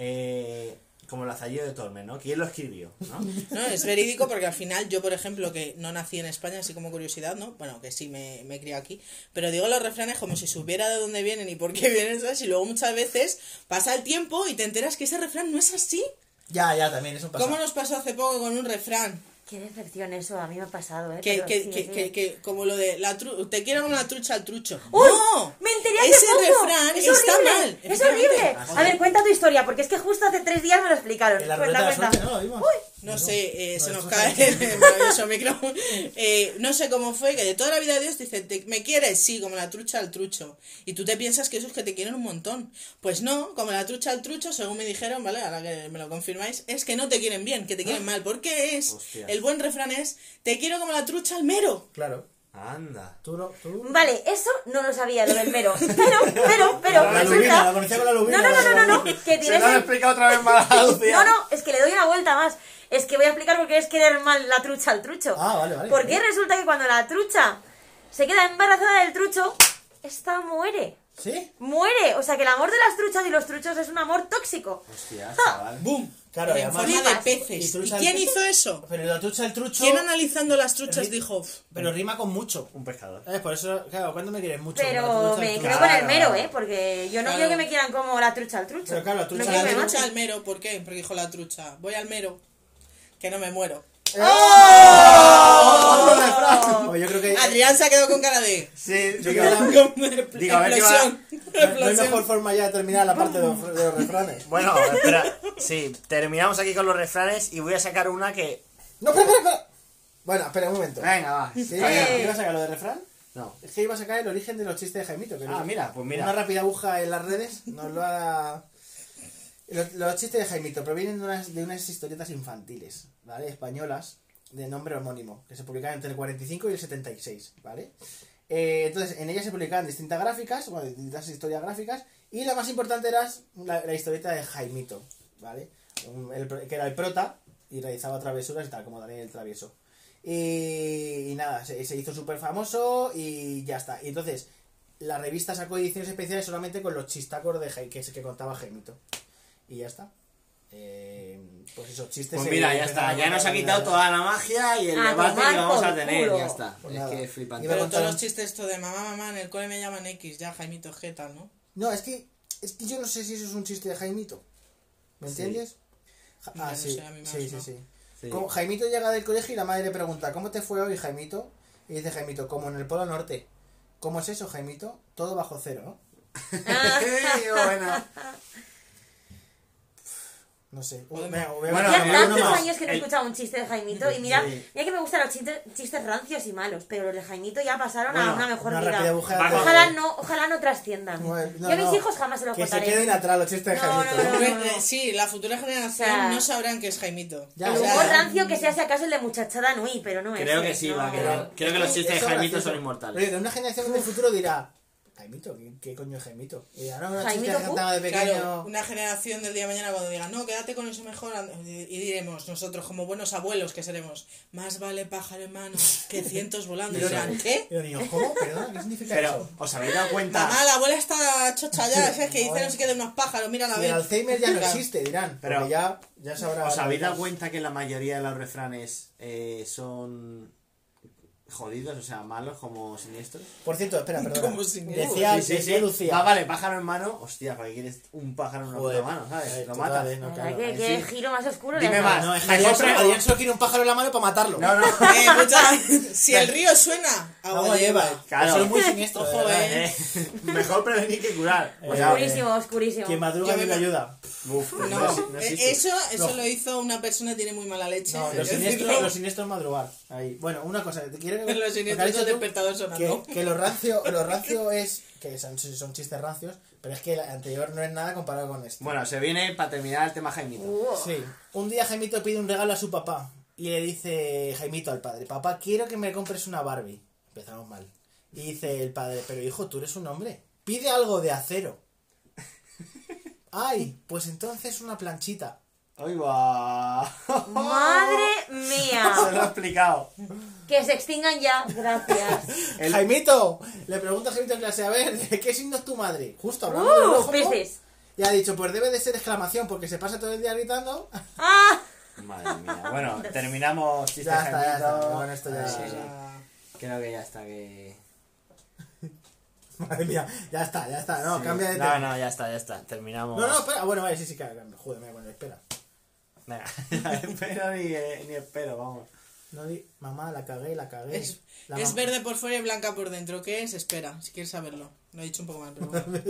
eh, como el azallo de Tormes, ¿no? ¿Quién lo escribió? ¿no? [LAUGHS] No, es verídico porque al final yo, por ejemplo, que no nací en España, así como curiosidad, ¿no? Bueno, que sí me, me he criado aquí, pero digo los refranes como si supiera de dónde vienen y por qué vienen, ¿sabes? Y luego muchas veces pasa el tiempo y te enteras que ese refrán no es así. Ya, ya, también, eso pasa. ¿Cómo nos pasó hace poco con un refrán? Qué decepción eso, a mí me ha pasado, ¿eh? Que, que, sí, que, sí. que, que como lo de la tru te quiero la trucha al trucho. ¡Uy! ¡No! Me enteré hace Ese poco. refrán es está horrible, mal. Es efectivamente. horrible. A ver, cuenta tu historia, porque es que justo hace tres días me lo explicaron. En la suerte, ¿no? Sé, eh, No, se nos cae el maravilloso micro. [LAUGHS] Eh, no sé cómo fue, que de toda la vida de Dios dice, "¿Te- ¿me quieres? Sí, como la trucha al trucho. Y tú te piensas que eso es que te quieren un montón. Pues no, como la trucha al trucho, según me dijeron, ¿vale? Ahora que me lo confirmáis, es que no te quieren bien, que te quieren mal. Porque es, Hostia. el buen refrán es, te quiero como la trucha al mero. Claro. Anda. Tú no. Tú. Vale, eso no lo sabía, lo del mero. Pero, pero, pero, La lubina, la resulta... conocía con la lubina. No, no, no, no, no, no, que Se tienes lo han el- explicado otra vez mal [LAUGHS] a Lucía. No, no, es que le doy una vuelta más. Es que voy a explicar por qué es querer mal la trucha al trucho. Ah, vale, vale. Porque resulta que cuando la trucha se queda embarazada del trucho, esta muere. ¿Sí? Muere. O sea que el amor de las truchas y los truchos es un amor tóxico. Hostia, chaval. ¡Boom! Claro, en además- forma de peces. Y ¿Y, trucha al quién hizo eso? Pero la trucha del trucho. ¿Quién analizando las truchas dijo, "Uf, Pero rima con mucho. Un pescador. ¿Sabes? Por eso, claro, ¿cuándo me quieres mucho? Pero trucha me creo con el mero, ¿eh? Porque yo no Claro. quiero que me quieran como la trucha al trucho. Pero claro, la No trucha quiero la trucha al mero? ¿Por qué? Porque dijo la trucha, voy al mero, que no me muero. ¡Oh! Pues yo creo que. Adrián se ha quedado con cara de... Sí, Yo digo, creo que- Con Digo, a ver qué va-. No hay mejor forma ya de terminar la parte de los, de los refranes. Bueno, espera. Sí, terminamos aquí con los refranes y voy a sacar una que. No, espera, espera, espera. Bueno, espera un momento. Venga, va. ¿Sí? Eh. ¿Ibas a sacar lo de refrán? No. Es que iba a sacar el origen de los chistes de Jaimito. Que Ah, mira, pues mira. Una rápida aguja en las redes nos lo ha... Los, los chistes de Jaimito provienen de unas, de unas historietas infantiles, ¿vale? Españolas, de nombre homónimo, que se publicaban entre el 45 y el 76, ¿vale? Eh, entonces, en ellas se publicaban distintas gráficas, bueno, distintas historias gráficas, y la más importante era la, la historieta de Jaimito, ¿vale? Un- el que era el prota y realizaba travesuras y tal, como Daniel el Travieso. Y, y nada, se, se hizo súper famoso y ya está. Y entonces, la revista sacó ediciones especiales solamente con los chistacos de que, que contaba Jaimito. Y ya está. Eh, pues esos chistes. Pues mira, ya está. Ya nos ha quitado toda la magia y el A debate que vamos a tener. culo. Ya está. Pues es nada. que es flipante. Pero todos los chistes esto de mamá, mamá, en el cole me llaman X, ya Jaimito Jeta, ¿no? No, es que, es que yo no sé si eso es un chiste de Jaimito. ¿Me Sí. entiendes? Ah, no sí, sé, a mí me sí, sí, sí. Sí. Como Jaimito llega del colegio y la madre le pregunta, ¿cómo te fue hoy, Jaimito? Y dice Jaimito, como en el Polo Norte. ¿Cómo es eso, Jaimito? Todo bajo cero, ¿no? [LAUGHS] Qué bueno. No sé. Podemos- Venga, voy a Bueno, Ya mira, tantos más. años que no he escuchado un chiste de Jaimito y mira, Sí. mira que me gustan los chistes, chistes rancios y malos, pero los de Jaimito ya pasaron a Bueno, una mejor Una vida. Ojalá no, ojalá no trasciendan. Bueno, no, Yo a mis no. hijos jamás se los Que se contaré. queden atrás los chistes de No, Jaimito. no, no, Hombre, no. sí, la futura generación O sea, no sabrán que es Jaimito. Ya, el O sea, humor rancio que sea si acaso el de muchachada Nui, pero no Creo ese, que sí, no. va, creo, creo que los chistes de Jaimito son inmortales. Que una generación del futuro dirá, Jaimito, ¿qué, qué coño es Jaimito? Y ahora una Jaimito chica que Fu. cantaba de pequeño... Claro, una generación del día de mañana cuando diga, no, quédate con eso mejor, y diremos nosotros, como buenos abuelos que seremos, más vale pájaro en mano que cientos volando. Y dirán, ¿qué? Y los niños, ¿cómo? ¿Perdona? ¿Qué significa Pero, eso? ¿os habéis dado cuenta? Mamá, la abuela está chocha ya, es que dice no sé qué de unos pájaros, mira la Si el vez. Alzheimer ya no existe, dirán. Pero- Pero ya, ya sabrá... ¿Os habéis dado cuenta que la mayoría de los refranes eh, son jodidos, o sea, malos como siniestros? Por cierto, espera, [LAUGHS] perdona. Como si- Decía, Sí, sí, decía sí. Lucía... Ah, vale, pájaro en mano. Hostia, ¿para qué quieres un pájaro en una Joder, puta mano? ¿Sabes? Lo matas. eh, no, La claro. sí. qué giro más oscuro Dime más. No, es Adrián solo, solo quiere un pájaro en la mano para matarlo. No, no. [LAUGHS] Eh, [LAUGHS] si el río suena, agua Agua lleva. lleva. Claro. Eso es muy siniestro, Ojo, eh. Mejor prevenir que curar. Eh, Cuidado. Oscurísimo, oscurísimo. Quien madruga me me- ayuda. Uf, pues No, no, no eh, eso, eso No. lo hizo una persona que tiene muy mala leche. No, siniestros, decirlo. los siniestros madrugar. Ahí. Bueno, una cosa, te quiero que [LAUGHS] Los siniestros despertador sonando. que, que lo rancio, lo [LAUGHS] rancio es que son, son chistes rancios, pero es que el anterior no es nada comparado con este. Bueno, se viene para terminar el tema Jaimito. Uh, Sí. Un día Jaimito pide un regalo a su papá y le dice Jaimito al padre, papá, quiero que me compres una Barbie. Empezamos mal. Y dice el padre, pero hijo, tú eres un hombre. Pide algo de acero. [LAUGHS] Ay, pues entonces una planchita. ¡Ay, va! [LAUGHS] Madre mía. Se lo he explicado. Que se extingan ya. Gracias. [LAUGHS] El- Jaimito, le pregunta a Jaimito en clase, a ver, ¿de qué signo es tu madre? Justo hablando Uh, horóscopo, Piscis. Y ha dicho, pues debe de ser exclamación, porque se pasa todo el día gritando. [LAUGHS] Ah, Madre mía. Bueno, terminamos chistes Ya está, ya está, con esto ya sí, sí. Creo que ya está, que... Madre mía, ya está, ya está, no, Sí. cambia de No, tema. no, ya está, ya está. Terminamos. No, no, espera, bueno, vale, sí, sí, claro, joder, bueno, espera. Venga, [LAUGHS] espero ni, eh, ni espero, vamos. No di- Mamá, la cagué, la cagué. Es, La es mam- verde por fuera y blanca por dentro. ¿Qué es? Espera, si quieres saberlo. Lo he dicho un poco mal, pero bueno. [LAUGHS]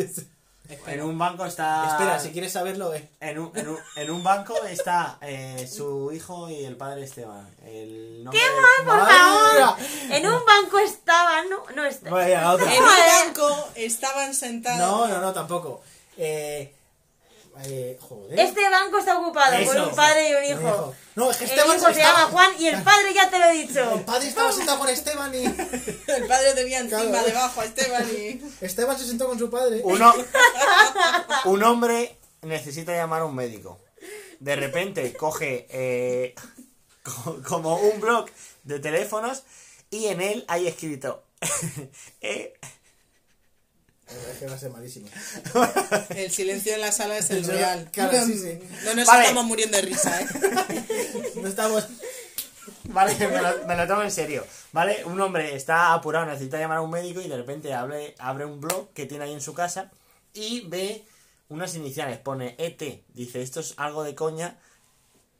Espera. En un banco está. Espera, si quieres saberlo, eh. En un, en un, en un banco está eh, su hijo y el padre Esteban. El nombre de- Por favor. En un banco estaba, no, no está. Otra. En un banco estaban sentados. No, no, no, tampoco. Eh, eh, joder. Este banco está ocupado por Eso. un padre y un Un hijo. hijo. No, es que El Esteban hijo se estaba- llama Juan y el padre ya te lo he El dicho. padre estaba sentado con Esteban y. [LAUGHS] El padre tenía encima, Claro. debajo a Esteban y. Esteban se sentó con su padre. Uno, [LAUGHS] un hombre necesita llamar a un médico. De repente coge eh, co- como un blog de teléfonos y en él hay escrito. [LAUGHS] eh, Es que va a ser malísimo. El silencio en la sala es el real. claro, sí, sí. No nos Vale. estamos muriendo de risa, ¿eh? No estamos. Vale, me lo, me lo tomo en serio. ¿Vale? Un hombre está apurado, necesita llamar a un médico y de repente abre, abre un blog que tiene ahí en su casa y ve unas iniciales. Pone ET. Dice, esto es algo de coña.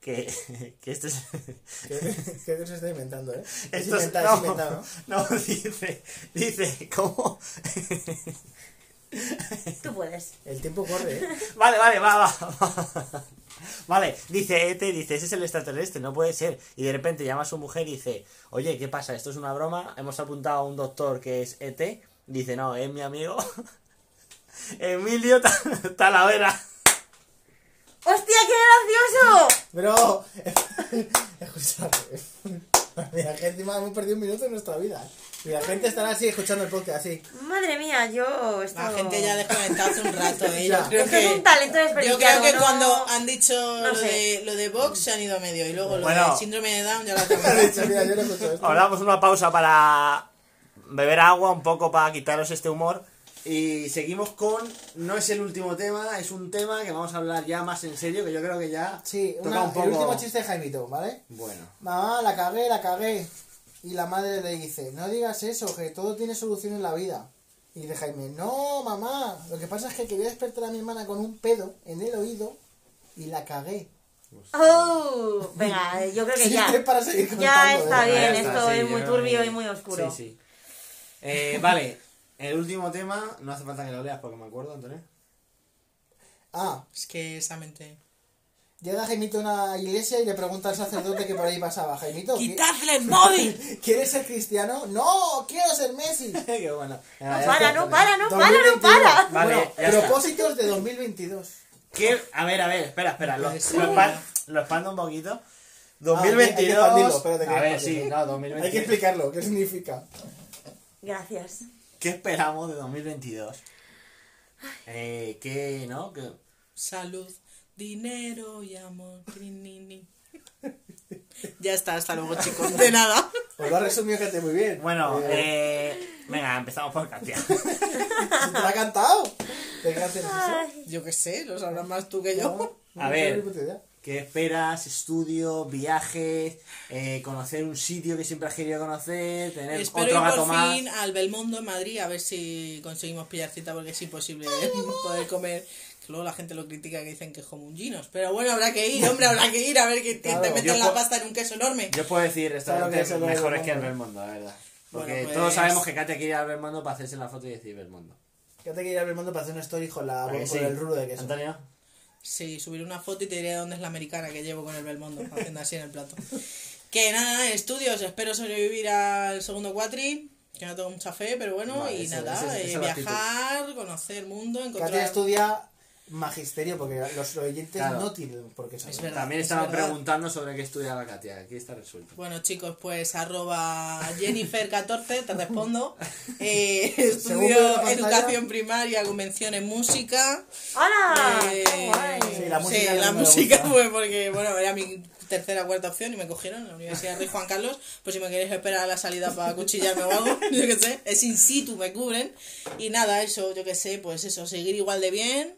Que, que esto es. [LAUGHS] Que, que se está inventando, ¿eh? Es Esto es- inventado, es no, inventado, ¿no? no, dice. Dice, ¿cómo? Tú puedes. El tiempo corre, ¿eh? [LAUGHS] Vale, vale, va, va. va. [LAUGHS] Vale, dice ET, dice, ese es el extraterrestre, no puede ser. Y de repente llama a su mujer y dice, oye, ¿qué pasa? ¿Esto es una broma? Hemos apuntado a un doctor que es ET. Dice, no, es mi amigo. [LAUGHS] Emilio Ta- Talavera. ¡Hostia, qué gracioso! Pero. Escúchame. Mira, que encima hemos perdido un minuto en nuestra vida. Y la gente estará así escuchando el podcast, así. Madre mía, yo esto... La gente ya desconectado hace un rato, ¿eh? [LAUGHS] Yo creo Esto es que... un talento Yo creo que no- cuando han dicho no lo, de, lo de Vox se han ido a medio y luego lo Bueno. del síndrome de Down ya lo [LAUGHS] Ha esto. Ahora damos una pausa para beber agua, un poco para quitaros este humor. Y seguimos con, no es el último tema, es un tema que vamos a hablar ya más en serio, que yo creo que ya Sí, toca una- un poco... el último chiste de Jaimito, ¿vale? Bueno. Mamá, la cagué, la cagué. Y la madre le dice, no digas eso, que todo tiene solución en la vida. Y dice Jaime, no, mamá, lo que pasa es que quería despertar a mi hermana con un pedo en el oído y la cagué. Oh, venga, yo creo que [LAUGHS] Sí, ya. es para seguir Ya contando, está ¿eh? bien, Ya está, esto sí, es muy turbio que- y muy oscuro. Sí, sí. Eh, vale, el último tema, no hace falta que lo leas porque me acuerdo, Antonio. Ah, Es que esa mente... llega Jaimito a una iglesia y le pregunta al sacerdote que por ahí pasaba, Jaimito, ¿qui- ¡Quitadle el móvil! [LAUGHS] ¿quieres ser cristiano? No, quiero ser Messi. [LAUGHS] Qué bueno. No para, no para, no para, no 2022. para. Vale, Bueno, ya está. propósitos de 2022. ¿Qué? A ver, a ver, espera, espera, lo, lo, expando un poquito. hay que- hay que 2022. espérate, que a ver, sí, no, 2022. Hay que explicarlo, ¿qué significa? Gracias. ¿Qué esperamos de 2022? Eh, ¿Qué, no? ¿Qué? Salud, dinero y amor. Ni, ni, ni. [LAUGHS] Ya está, hasta luego, chicos. De nada. Pues lo ha resumido Katia muy bien. Bueno, Eh, eh, venga, empezamos por Katia. [LAUGHS] ¿se ¿Te la ha cantado? ¿De qué canción es eso? Yo qué sé, lo sabrás más tú que yo. No, A ver. ¿Qué esperas? Estudio, viajes, eh, conocer un sitio que siempre has querido conocer, tener Espero otro ir gato por más. fin al Belmondo en Madrid a ver si conseguimos pillar cita porque es imposible [LAUGHS] poder comer. Luego la gente lo critica que dicen que jomunginos. Pero bueno, habrá que ir, hombre, habrá que ir a ver que te- Claro, te yo meten la puedo- pasta en un queso enorme. Yo puedo decir Claro que restaurantes del mejores que el Belmondo. La verdad. Porque Bueno, pues- todos sabemos que Katia quiere ir al Belmondo para hacerse la foto y decir Belmondo. Fíjate que ir al Belmondo para hacer una story con, la, ¿A que con sí? el rulo de queso. Antonio. Sí, subiré una foto y te diré dónde es la americana que llevo con el Belmondo, haciendo así en el plato. Que nada, estudios, espero sobrevivir al segundo cuatri, que no tengo mucha fe, pero bueno, Vale, y esa- nada, esa- esa eh, es viajar, conocer el mundo, Katia encontrar... estudia magisterio porque los oyentes Claro. no tienen por qué saber. Es verdad. También es estaban verdad. preguntando sobre qué estudiaba Katia. Aquí está resuelto. Bueno chicos, pues arroba Jennifer14, te respondo. [LAUGHS] Eh, estudio educación primaria, convención en música. ¡Hola! Eh. Sí, la música sí, la música fue porque, bueno, era mi tercera o cuarta opción y me cogieron en la Universidad Rey Juan Carlos. Pues si me queréis esperar a la salida para cuchillarme o algo, [LAUGHS] yo qué sé, es in situ, me cubren. Y nada, eso, yo qué sé, pues eso, seguir igual de bien.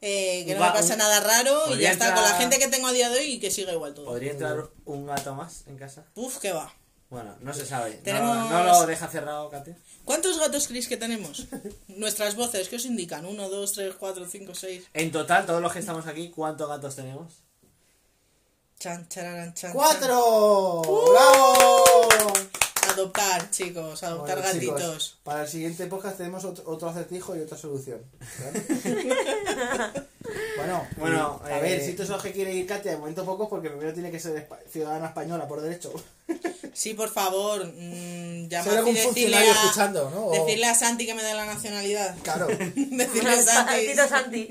Eh, que no Va- me pase un- nada raro y ya está con la entrar- gente que tengo a día de hoy y que siga igual todo. ¿Podría entrar un gato más en casa? Uf, que va. Bueno, no se sabe. No- Tenemos- No, lo deja cerrado, Katia. ¿Cuántos gatos creéis que tenemos? [LAUGHS] Nuestras voces, ¿qué os indican? ¿Uno, dos, tres, cuatro, cinco, seis? En total, todos los que estamos aquí, ¿cuántos gatos tenemos? Chan, chan, ¡Cuatro! ¡Uh! ¡Bravo! Adoptar, chicos, adoptar Bueno, chicos, gatitos. para el siguiente podcast tenemos otro, otro acertijo y otra solución. [LAUGHS] bueno, Bueno, y, a ver, eh, si tú sos los que quiere ir Katia, de momento poco, porque primero tiene que ser ciudadana española por derecho. Sí, por favor, mmm, algún funcionario a, escuchando, ¿no? O- decirle a Santi que me dé la nacionalidad. Claro. [LAUGHS] decirle a Santi. Tito [LAUGHS] Santi.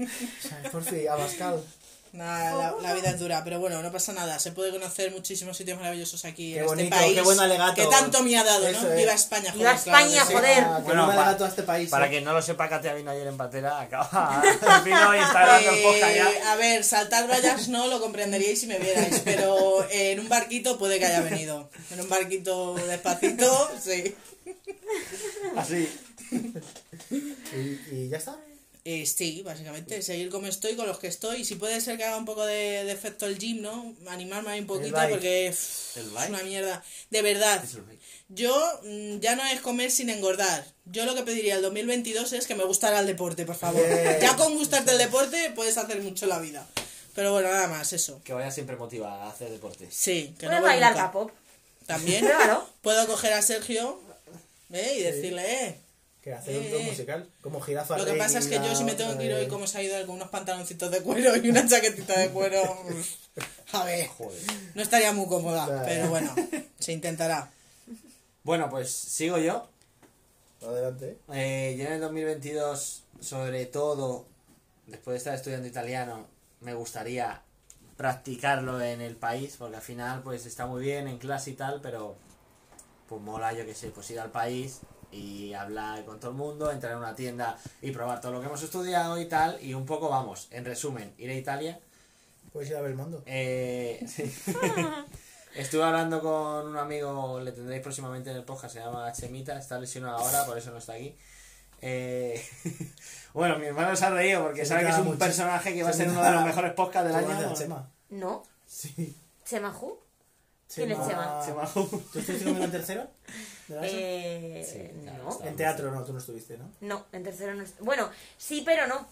Por fin, Abascal. Nada, la, la vida es dura, pero bueno, no pasa nada. Se puede conocer muchísimos sitios maravillosos aquí Qué en bonito, este país. qué buen alegato. Que tanto me ha dado, Eso ¿no? es. Viva España, Viva joder, claro España, sí. joder. Ah, que Bueno, no me pa- alegato a este país. Para ¿eh? quien no lo sepa, Katia vino ayer en patera, acaba [LAUGHS] vino y está grabando Eh, ya. a ver, saltar vallas no lo comprenderíais si me vierais, pero en un barquito puede que haya venido. En un barquito despacito, sí. Así. [LAUGHS] ¿Y, y ya está. Eh, sí, básicamente, seguir como estoy, con los que estoy. Si puede ser que haga un poco de, de efecto el gym, ¿no? Animarme ahí un poquito porque pff, ¿El es una mierda. De verdad, yo mm, ya no es comer sin engordar. Yo lo que pediría el 2022 es que me gustara el deporte, por favor. Ya con gustarte el deporte puedes hacer mucho la vida. Pero bueno, nada más, eso. Que vaya siempre motiva a hacer deporte. Sí, que no Puedes bailar. K-pop. También [LAUGHS] Pruébalo. puedo coger a Sergio ¿eh? y decirle, eh. ¿Qué hacer un Eh, eh. musical? Como jirafa. Lo que pasa es que yo si me tengo que ir hoy como se ha ido con unos pantaloncitos de cuero y una chaquetita de cuero, a ver, Joder. no estaría muy cómoda, pero bueno, se intentará. Bueno, pues sigo yo. Adelante. Eh, yo en el 2022, sobre todo, después de estar estudiando italiano, me gustaría practicarlo en el país, porque al final pues está muy bien en clase y tal, pero pues mola, yo que sé, pues ir al país y hablar con todo el mundo, entrar en una tienda y probar todo lo que hemos estudiado y tal, y un poco vamos, en resumen, ir a Italia. Puedes ir a ver el mundo. Eh, [LAUGHS] sí. [LAUGHS] Estuve hablando con un amigo, le tendréis próximamente en el podcast, se llama Chemita, está lesionado ahora, por eso no está aquí. Eh, [LAUGHS] bueno, mi hermano se ha reído porque sabe que es un Chemita, personaje que va a ser uno de los mejores podcasts del ¿Cómo año. hace Chema? No. Sí. ¿Chema Who? ¿Quién es Chema? Chema. ¿Tú estuviste conmigo en tercero? Eh, Sí, claro, no. En teatro no, tú no estuviste, ¿no? No, en tercero no. Bueno, sí, pero no.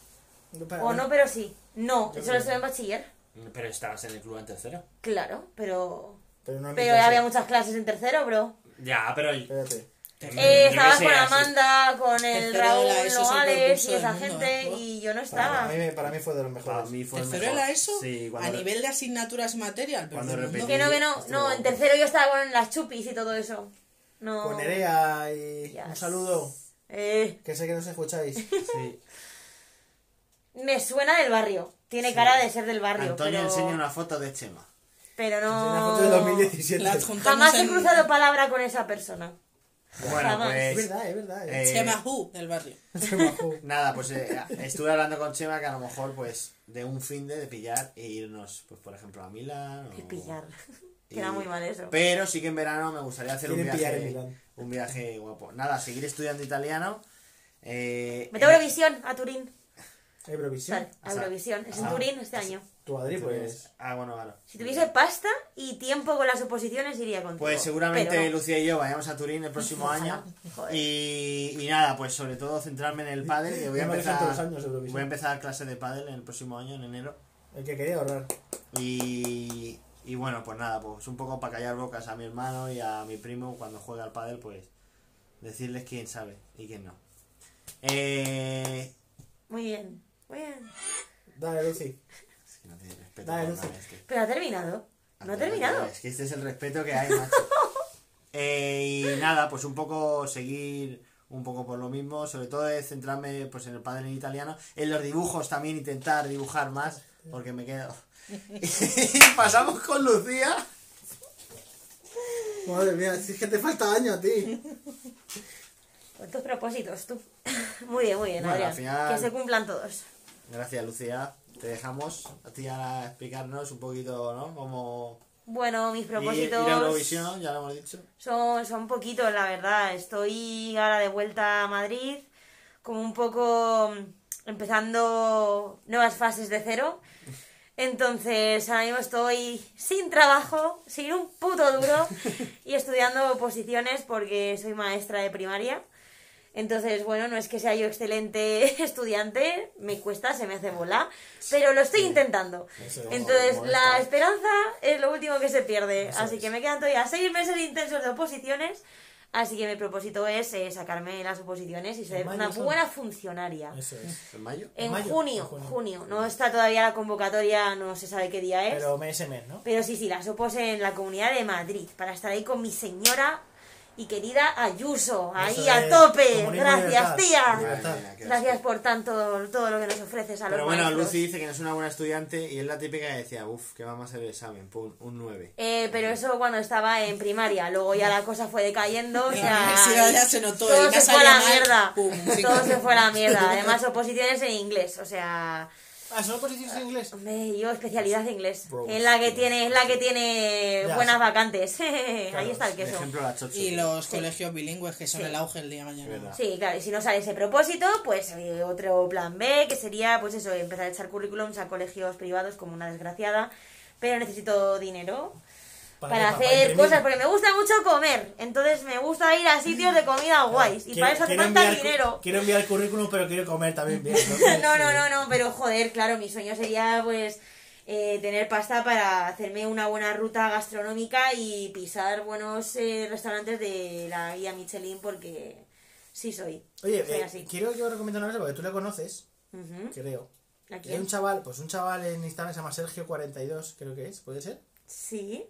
Para- O no, pero sí. No, Yo eso creo lo estuve en bachiller. Pero estabas en el club en tercero. Claro, pero. Pero no en mi Pero había muchas clases en tercero, bro. Ya, pero. Espérate. Eh, estabas con así. Amanda, con el Tercero Raúl de la ESO es el Nogales peor y esa mundo, gente, ¿eh? y yo no Para, estaba. mí, me- para mí fue de los Para mejores. mí fue ¿Tercero mejor. de la ESO? Sí, a nivel de asignaturas material. pero Cuando repetí- Que no, que no, no, en tercero yo estaba con las chupis y todo eso. No. Con Nerea y Yes. un saludo. Eh, Que sé que nos escucháis. [LAUGHS] Sí. me suena del barrio. Tiene cara de ser del barrio, Antonio pero, enseña una foto de Chema. pero Es una foto de no. 2017. La adjuntamos Jamás he en cruzado palabra con esa persona. Bueno, Jamás. Es pues. verdad, es verdad. eh. eh, Chema Who del barrio. [LAUGHS] Nada, pues eh, estuve hablando con Chema que a lo mejor, pues, de un fin de, de pillar e irnos, pues, por ejemplo, a Milán. O- pillar. Y- Queda muy mal eso. Pero sí que en verano me gustaría hacer un viaje, un viaje guapo. Nada, seguir estudiando italiano. Eh, Mete Eurovisión a Turín. Eurovisión. Sal, a Eurovisión. Es en ah, Turín este año. Tu Adri, pues. Ah, bueno, claro. Si tuviese pasta y tiempo con las oposiciones, iría contigo. Pues seguramente no. Lucía y yo vayamos a Turín el próximo [LAUGHS] año. Y, y nada, pues sobre todo centrarme en el pádel, que voy a empezar, todos los años voy a empezar clase de pádel en el próximo año, en enero. El que quería ahorrar. Y, y bueno, pues nada, pues un poco para callar bocas a mi hermano y a mi primo cuando juega al pádel, pues decirles quién sabe y quién no. Eh, Muy bien, muy bien. Dale, Lucy. es que no tiene respeto Dale, por Lucy. nada, es que- Pero ha terminado. No ha terminado. Es que este es el respeto que hay, macho. [LAUGHS] Eh, y nada, pues un poco seguir un poco por lo mismo, sobre todo de centrarme pues en el padre en italiano, en los dibujos también intentar dibujar más, porque me quedo. Y [LAUGHS] [LAUGHS] pasamos con Lucía. Madre mía, si es que te falta año a ti. Con tus propósitos, tú. [LAUGHS] Muy bien, muy bien, Bueno, Adrián. final- Que se cumplan todos. Gracias, Lucía. Te dejamos a ti ahora explicarnos un poquito, ¿no? Cómo Bueno, mis ir, ir propósitos a Eurovisión, ya lo hemos dicho. son, son poquitos, la verdad. Estoy ahora de vuelta a Madrid, como un poco empezando nuevas fases de cero. Entonces, ahora mismo estoy sin trabajo, sin un puto duro y estudiando oposiciones porque soy maestra de primaria. Entonces, bueno, no es que sea yo excelente [LAUGHS] estudiante, me cuesta, se me hace bola, pero lo estoy intentando. Es. Entonces, la esperanza es lo último que se pierde. Eso así es. que me quedan todavía seis meses intensos de oposiciones. Así que mi propósito es eh, sacarme las oposiciones y ser mayo una son? buena funcionaria. Eso es. ¿En mayo? En mayo, junio, en junio. junio. No está todavía la convocatoria, no se sabe qué día es. Pero ese mes, ¿no? Pero sí, sí, las opos en la comunidad de Madrid, para estar ahí con mi señora y querida Ayuso, ahí Eso a tope. Gracias, tía. Gracias por tanto, todo lo que nos ofreces a los Pero bueno, maestros. Lucy dice que no es una buena estudiante y es la típica que decía, uff, que vamos a hacer el examen, pum, un 9. Eh, pero eso cuando estaba en primaria, luego ya la cosa fue decayendo, o sea, [LAUGHS] universidad ya se notó, todo se fue a la mal, mierda, pum, todo se fue a la mierda, [LAUGHS] además oposiciones en inglés, o sea, Ah, ¿son oposiciones en inglés? hombre, yo especialidad de inglés, Bro, es la que tiene, es la que tiene Ya, buenas sí. vacantes, [LAUGHS] ahí está el Por queso. ejemplo, la. Y los colegios bilingües que son Sí. el auge el día de mañana. Sí, claro, y si no sale ese propósito, pues eh, otro plan B, que sería, pues eso, empezar a echar currículums a colegios privados como una desgraciada, pero necesito dinero para, hacer cosas, porque me gusta mucho comer, entonces me gusta ir a sitios de comida guays, y para eso hace falta enviar dinero. Quiero enviar currículum, pero quiero comer también bien. No, [LAUGHS] no, no, no, pero joder, claro, mi sueño sería, pues, eh, tener pasta para hacerme una buena ruta gastronómica y pisar buenos eh, restaurantes de la guía Michelin, porque sí soy. Oye, soy eh, así. quiero que os recomiendo una cosa, porque tú le conoces, creo. ¿A Hay un chaval, pues un chaval en Instagram se llama Sergio42, creo que es, ¿puede ser? Sí.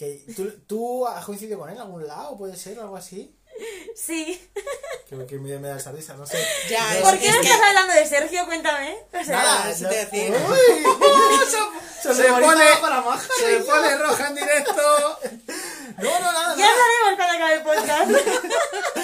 Que tú, tú has coincidido con él en algún lado, puede ser, algo así. Sí. Que, que me, me da esa risa, no sé. Ya, es- ¿Por qué es no que- estás hablando de Sergio? Cuéntame. O sea, Nada, eso no- te decía. [LAUGHS] Se, Se memoriza pone- para maja, Se pone roja en directo. [LAUGHS] No, no, nada, ya nada. hablaremos cuando acabe el podcast. [LAUGHS]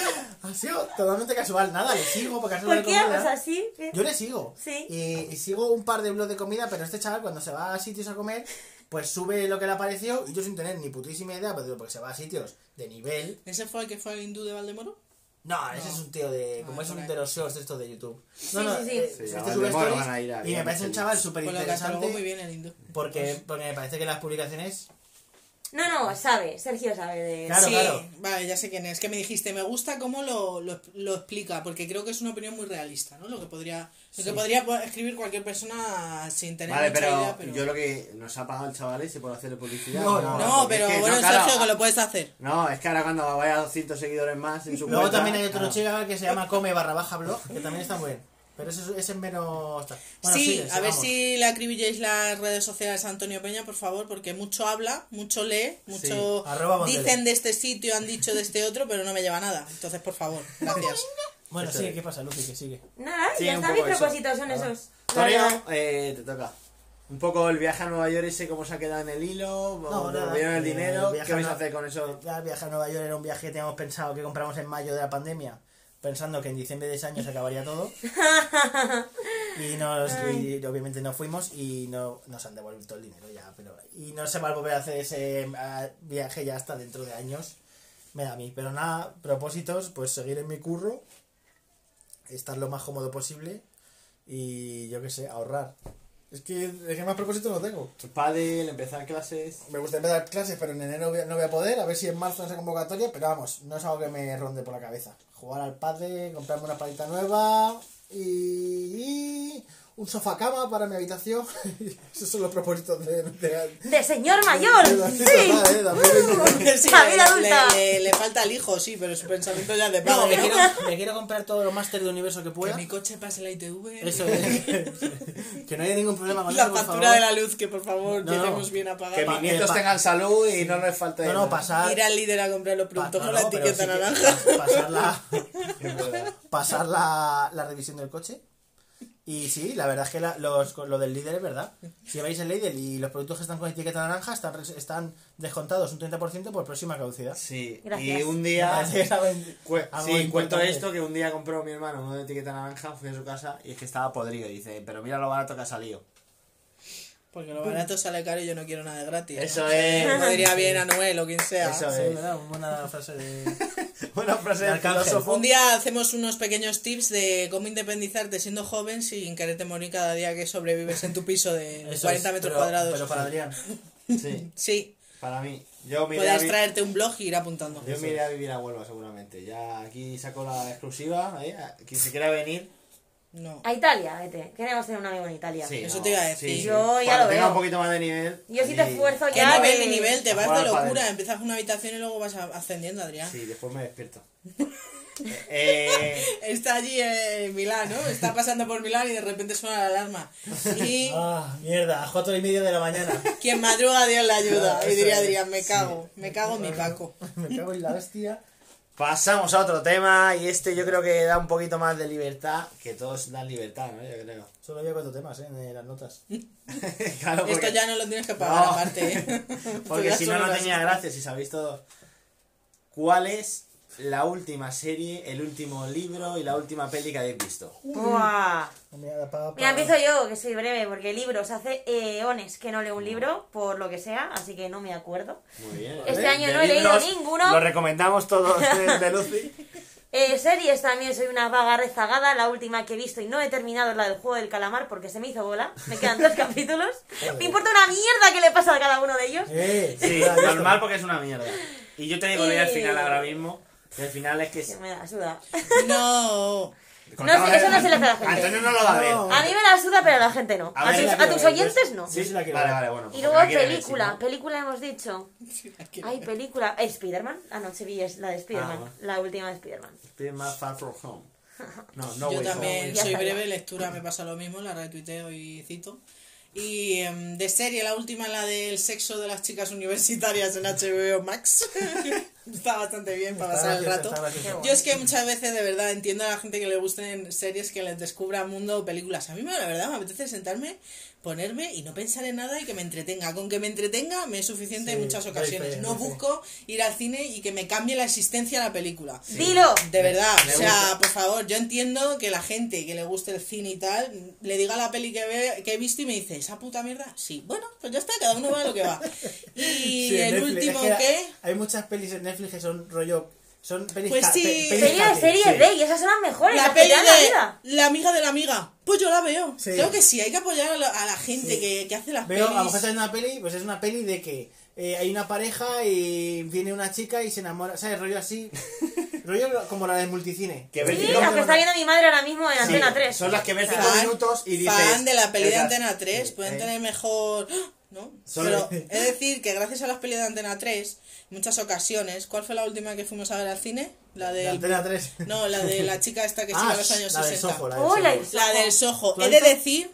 Ha sido totalmente casual, nada, le sigo porque ¿Por de qué comida. hablas así? Yo le sigo. Sí. Y, y sigo un par de blogs de comida, pero este chaval cuando se va a sitios a comer, pues sube lo que le ha parecido y yo sin tener ni putísima idea, pues digo, porque se va a sitios de nivel. ¿Ese fue el que fue el hindú de Valdemoro? No, ese es un tío de. Como Ah, es un de los shorts estos de YouTube. Sí, No, no, sí, sí. eh, Sí, este a sube stories a ir a y me parece un chaval súper interesante. Porque, porque me parece que las publicaciones. No, no, sabe. Sergio sabe de... Claro, sí, claro. vale, ya sé quién es. Que me dijiste, me gusta cómo lo, lo, lo explica, porque creo que es una opinión muy realista, ¿no? Lo que podría, lo que podría po- escribir cualquier persona sin tener Vale, mucha pero, idea, pero... yo lo que nos ha pagado el chaval ese por hacerle publicidad. No, ¿no? no, pero es que, bueno, no, claro, Sergio, que lo puedes hacer. No, es que ahora cuando vaya a 200 seguidores más en su Luego cuenta, también hay otro claro. chica que se llama Come barra baja blog, que también está muy bien. Pero ese, ese es menos. Bueno, sí, sigue, a ver si le acribilláis las redes sociales a Antonio Peña, por favor, porque mucho habla, mucho lee, mucho dicen de este sitio, han dicho de este otro, pero no me lleva nada. Entonces, por favor, gracias. Bueno, Eso sí, es. ¿qué pasa, Lucy? Que sigue. Nada, Sí, ya está. Mis eso. propósitos son esos. Torio, Vale. eh, te toca. Un poco el viaje a Nueva York ese, cómo se ha quedado en el hilo, No, nada. ¿Vieron el Eh, dinero? ¿Qué vais a a- hacer con eso? El viaje a Nueva York era un viaje que teníamos pensado que compramos en mayo de la pandemia, pensando que en diciembre de ese año se acabaría todo. [LAUGHS] y, nos, y obviamente no fuimos y no nos han devuelto el dinero ya. pero Y no se va a volver a hacer ese viaje ya hasta dentro de años. Me da a mí. Pero nada, propósitos, pues seguir en mi curro, estar lo más cómodo posible y yo qué sé, ahorrar. Es que, es que más propósitos no tengo. Padel, empezar clases. Me gustaría empezar clases, pero en enero voy a- no voy a poder. A ver si en marzo no esa convocatoria. Pero vamos, no es algo que me ronde por la cabeza. Jugar al padre, comprarme una palita nueva y, un sofá cama para mi habitación. [LAUGHS] Esos son los propósitos de... de, ¡De señor mayor! de- de- [LAUGHS] ¡Sí! de- Sí, La le- vida adulta. Le, le- le falta el hijo, sí, pero su pensamiento ya de No, padre, me ¿no? quiero, me quiero comprar todos los máster de universo que Que pueda. mi coche pase la ITV. Eso es. [LAUGHS] que no haya ningún problema con La eso, factura favor. de la luz, que por favor No, no. lleguemos bien a Que mis nietos eh, tengan salud y no les falte No, no, nada. pasar... Ir al líder a comprar los productos con no, la etiqueta sí que- naranja. pa- pasar la... Pasar la, la revisión del coche. Y sí, la verdad es que la- los, lo del líder es verdad. Si vais el líder y los productos que están con etiqueta naranja están, res- están descontados un 30% por próxima caducidad. Sí, Gracias. y un día... sí, cuento esto que un día compró mi hermano uno de etiqueta naranja, fui a su casa y es que estaba podrido. Y dice, pero mira lo barato que ha salido. Porque lo barato sale caro y yo no quiero nada de gratis. ¿no? Eso es. Como diría bien [LAUGHS] Anuel o quien sea. Eso Sí, es. ¿verdad? Buena frase de... [LAUGHS] [LAUGHS] Buena frase del filósofo. Un día hacemos unos pequeños tips de cómo independizarte siendo joven sin quererte morir cada día que sobrevives en tu piso de [LAUGHS] Eso 40 es, metros pero- cuadrados. Pero para Adrián. Sí. [LAUGHS] Sí, Para mí. Yo me iré a Puedes traerte un blog y ir apuntando. Yo me iré a vivir a Huelva seguramente. Ya aquí saco la exclusiva. ¿eh? Quien se quiera venir. No. A Italia, vete. Queremos tener un amigo en Italia. Sí, Eso no, te iba a decir. sí, sí. Yo ya Cuando lo tenga veo. un poquito más de nivel. Yo sí te esfuerzo ¿Qué ya. nivel de- ni nivel? Te A vas de locura. Empiezas con una habitación y luego vas a- ascendiendo, Adrián. Sí, después me despierto. [LAUGHS] eh, Está allí en Milán, ¿no? Está pasando por Milán y de repente suena la alarma. Y [LAUGHS] Ah, mierda, a cuatro y media de la mañana. [LAUGHS] quien madruga, Dios le ayuda. Y diría. Adrián, me cago, me cago en mi Paco. Me cago en la hostia. Pasamos a otro tema. Y este yo creo que da un poquito más de libertad. Que todos dan libertad, ¿no? Yo creo. Solo había cuatro temas, ¿eh? En las notas. [LAUGHS] claro, porque, Esto ya no lo tienes que pagar No. aparte, ¿eh? [LAUGHS] [LAUGHS] porque si no, no tenía gracia. Si sabéis todo. ¿Cuál es la última serie, el último libro y la última peli que habéis visto? Buah. Mira, empiezo yo, que soy breve, porque libros hace eones que no leo un libro, por lo que sea, así que no me acuerdo. Muy bien. Este ¿eh? año De no he leído ninguno. Lo recomendamos todos de, de Lucy. [LAUGHS] Eh, series también soy una vaga rezagada. La última que he visto y no he terminado es la del juego del calamar porque se me hizo bola. Me quedan dos [LAUGHS] capítulos. Me importa una mierda qué le pasa a cada uno de ellos. Eh, Sí, normal porque es una mierda. Y yo te digo, voy al Y- final ahora mismo. Que El final es que... Que me la suda. No. [LAUGHS] Eso no se le hace a la gente. Antonio no lo va a ver. No. A mí me la suda, pero a la gente no. A tus, a oyentes no. Sí, sí la quiero Vale, vale, bueno. Y pues luego ver, película. si no- Película hemos dicho. [LAUGHS] Hay película. ¿Eh, ¿Spiderman? Ah, no, se vi es la de Spiderman. Ah. La última de Spiderman. Spider-Man Far From Home. [LAUGHS] No, no Yo también soy breve, lectura me pasa lo mismo, la retuiteo y cito. Y em, de serie, la última, la del sexo de las chicas universitarias en HBO Max. Está bastante bien para Está pasar el rato. Yo es que muchas veces, de verdad, entiendo a la gente que le gusten series que les descubra mundo o películas. A mí, la verdad, me apetece sentarme, ponerme y no pensar en nada y que me entretenga. Con que me entretenga me es suficiente en Sí, muchas doy ocasiones. fe, No doy fe. busco ir al cine y que me cambie la existencia la película. ¡Dilo! De verdad, Me o sea, gusta. por favor, yo entiendo que la gente que le guste el cine y tal, le diga la peli que, ve, que he visto y me dice, ¿esa puta mierda? Sí, bueno, pues ya está, cada uno va a lo que va. [LAUGHS] Y Sí, en el Netflix, último, es que ¿qué? Hay muchas pelis en Netflix que son rollo. Son pelis Pues ca- sí, pe- pelis Serie de fácil, series sí. de, y esas son las mejores, La las peli dan la de vida. la amiga de la amiga. Pues yo la veo. Sí. Creo que sí, hay que apoyar a la, a la gente Sí. que, que hace las Veo, a lo pelis. mejor está en una peli, pues es una peli de que eh, hay una pareja y viene una chica y se enamora, ¿sabes? Rollo así, [LAUGHS] rollo como la del multicine. Que ves Sí, cinco- la que está viendo mi madre ahora mismo en Sí, Antena 3. Son las que ves 5 Fan- minutos y dices... Fan de la peli de. Antena 3, Sí, pueden eh. tener mejor... ¡Ah! ¿No? Solo- Pero he de decir que gracias a las pelis de Antena 3, en muchas ocasiones, ¿cuál fue la última que fuimos a ver al cine? La De. Antena 3. No, la de la chica esta que Ah, sigue a los años la del 60. Soho, la del Oh, Soho. La del Soho. ¿Tú He de decir,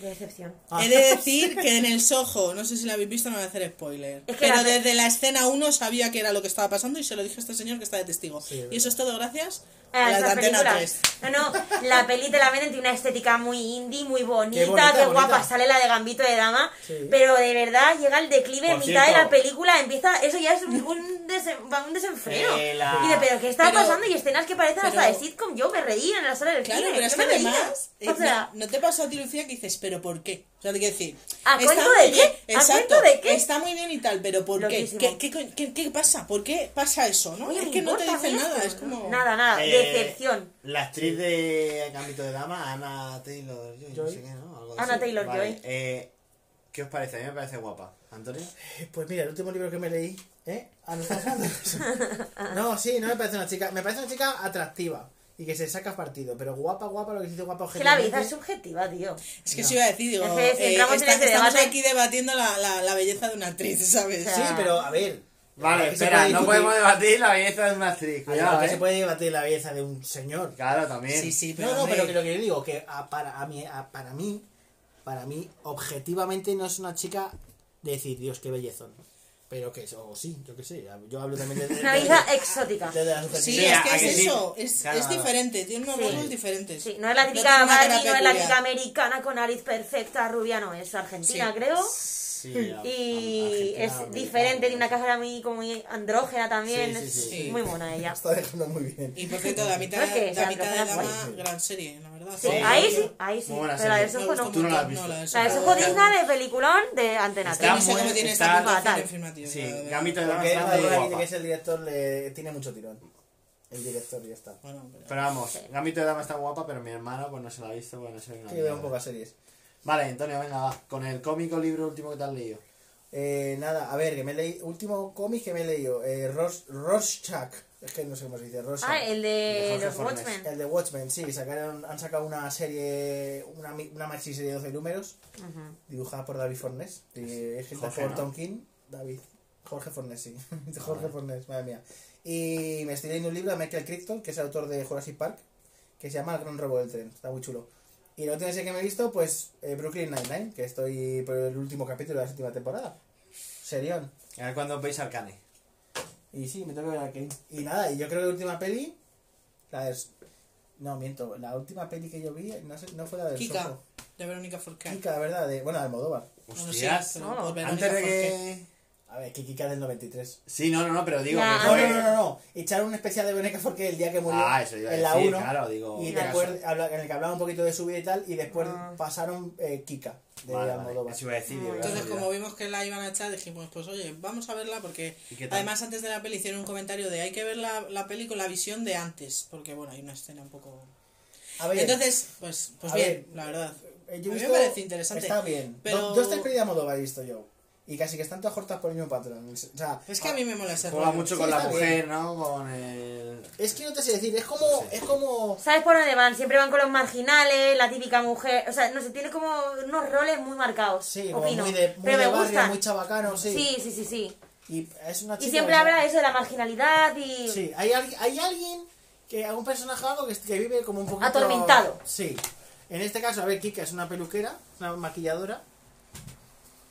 De decepción. Ah. he de decir que en el Soho, no sé si la habéis visto, no voy a hacer spoiler. Es que pero la- desde la escena 1 sabía que era lo que estaba pasando y se lo dije a este señor que está de testigo. Sí, y eso es todo gracias Ah, a esas Antena películas. 3. No, no, la peli te la venden, tiene una estética muy indie, muy bonita, Qué qué, bonita, guapa, bonita. sale la de Gambito de Dama, Sí. pero de verdad llega el declive en mitad de la película, empieza, eso ya es un, un, desen- un desenfreno. La- Y de, pero ¿qué está Pero- pasando? Y escenas que parecen hasta pero- de sitcom, yo me reía en la sala del Claro, cine, pero es que además, eh, O sea, no, no te pasó a ti, Lucía, que dices, ¿pero por qué? O sea, te quiero decir. ¿A cuento de bien, qué? ¿A Exacto, cuento de qué? Está muy bien y tal, pero ¿por qué? ¿Qué, qué, qué, qué pasa? ¿Por qué pasa eso? ¿no? oye, es que no te dicen a nada, esto. es como. Nada, nada, Eh, decepción. La actriz de Gambito de Dama, Ana Taylor Joy, no sé qué, ¿no? Algo Ana así. Taylor Vale, Joy. eh, ¿Qué os parece? A mí me parece guapa. ¿Antonio? Pues mira, el último libro que me leí, ¿eh? Ah, de eso. [LAUGHS] No, sí, no me parece una chica, me parece una chica atractiva y que se saca partido, pero guapa, guapa, lo que dice guapa Que la vida es subjetiva, tío. Es que No. se iba a decir, digo, Es que si eh, está- ese estamos debate- aquí debatiendo la, la, la belleza de una actriz, [LAUGHS] ¿sabes? O sea, Sí, pero a ver. Vale, espera, puede no podemos debatir la belleza de una actriz. a ver, Cuidado, que eh. se puede debatir la belleza de un señor. Claro, también. Sí, sí, pero. no, no, pero que lo que yo digo, que a- para, a mí, a- para mí, para mí, objetivamente no es una chica de decir, Dios, qué bellezón. Pero que, o sí, yo qué sé, yo hablo también de... [LAUGHS] de- Una de- vida exótica. de- de la Sí, es ¿a que que es sí? eso, es, Claro, es claro. diferente, tiene unos Sí. diferentes. Sí, no es la típica cara Barbie, no es la típica americana con nariz perfecta, rubia, no, es argentina, Sí. creo. Sí, a- Y a- es diferente, tiene una cara muy, como muy andrógena también, Sí, sí, es sí. muy mona ella. [LAUGHS] Está dejando muy bien. Y por cierto, la mitad, No es que la mitad de dama, sí. gran serie, la verdad. Sí, Sí. ahí sí, ahí sí. Pero la de Soho no. Tú no la has mucho. visto. la de La Soho. Digna de peliculón de Antena Está Yo 3. no sé muy- cómo tiene está- esta fatal. Sí, la. Gambito de guapa. que es el director, le tiene mucho tirón. El director ya está. Bueno, pero- Pero vamos, Gambito de Dama está guapa, pero mi hermana pues no se la ha visto, bueno, soy una Sí, veo un poco a series. Vale, Antonio, venga, va. Con el cómico libro último que te has leído. Eh, nada, a ver, que me leí. Último cómic que me he leído. Eh, Ros, Rorschach. Es que no sé cómo se dice. Rorschach. Ah, el de De los. Watchmen. El de Watchmen, sí, sacaron, han sacado una serie, una, mi- una maxi serie de 12 números, Ujú. dibujada por David Fornés, escrita Jorge, por King, David, Jorge Fornés, sí, [LAUGHS] Jorge Fornés, madre mía. Y me estoy leyendo un libro de Michael Crichton, que es el autor de Jurassic Park, que se llama El gran robo del tren, está muy chulo. Y la última serie que me he visto, pues, eh, Brooklyn Nine-Nine, que estoy por el último capítulo de la séptima temporada. Serión. A ver cuándo veis Arcane. Y sí, me tengo que ver aquí. Y nada, y yo creo que la última peli. La de. No, miento. La última peli que yo vi no, sé, no fue la del Kika, Soho. de Verónica Forqué. Kika, la verdad. De, bueno, de Almodóvar. Hostias. No. Antes de Forqué. que. A ver, que Kika del 93. Sí, no, no, no, pero digo Ya, que. No, no, no, no, no. Echaron un especial de Verónica porque el día que murió. Ah, eso iba a en la decir, 1. claro, digo. y Claro. después, habla- en el que hablaba un poquito de su vida y tal. Y después Ah. pasaron eh, Kika de Vale, vale, Almodóvar. Eso iba a decir. digo, Entonces, como vimos que la iban a echar, dijimos, pues oye, vamos a verla porque ¿Y qué tal? además antes de la peli hicieron un comentario de hay que ver la, la peli con la visión de antes, porque bueno, hay una escena un poco... A ver, Entonces, pues, pues A bien, ver, la verdad. eh, yo he a mí me visto- parece interesante. Está bien. pero- Dos, dos tres pelis de Almodóvar he visto yo. Y casi que están todas cortas por el mismo patrón. O sea, Es que a mí me mola ese Juega rollo. mucho Sí, con la mujer, ¿no? Con el. Es que no te sé decir, es como. No sé. Es como. ¿Sabes por dónde van? Siempre van con los marginales, la típica mujer. O sea, no sé, tiene como unos roles muy marcados. Sí, opino. muy de, muy Pero de me barrio, gustan. muy chabacano, sí. Sí, sí, sí, sí. Y es una chica. Y siempre o sea, habla eso de la marginalidad y. Sí, hay, hay alguien, que algún personaje o algo que, que vive como un poquito. Atormentado. Sí. En este caso, a ver, Kika es una peluquera, una maquilladora.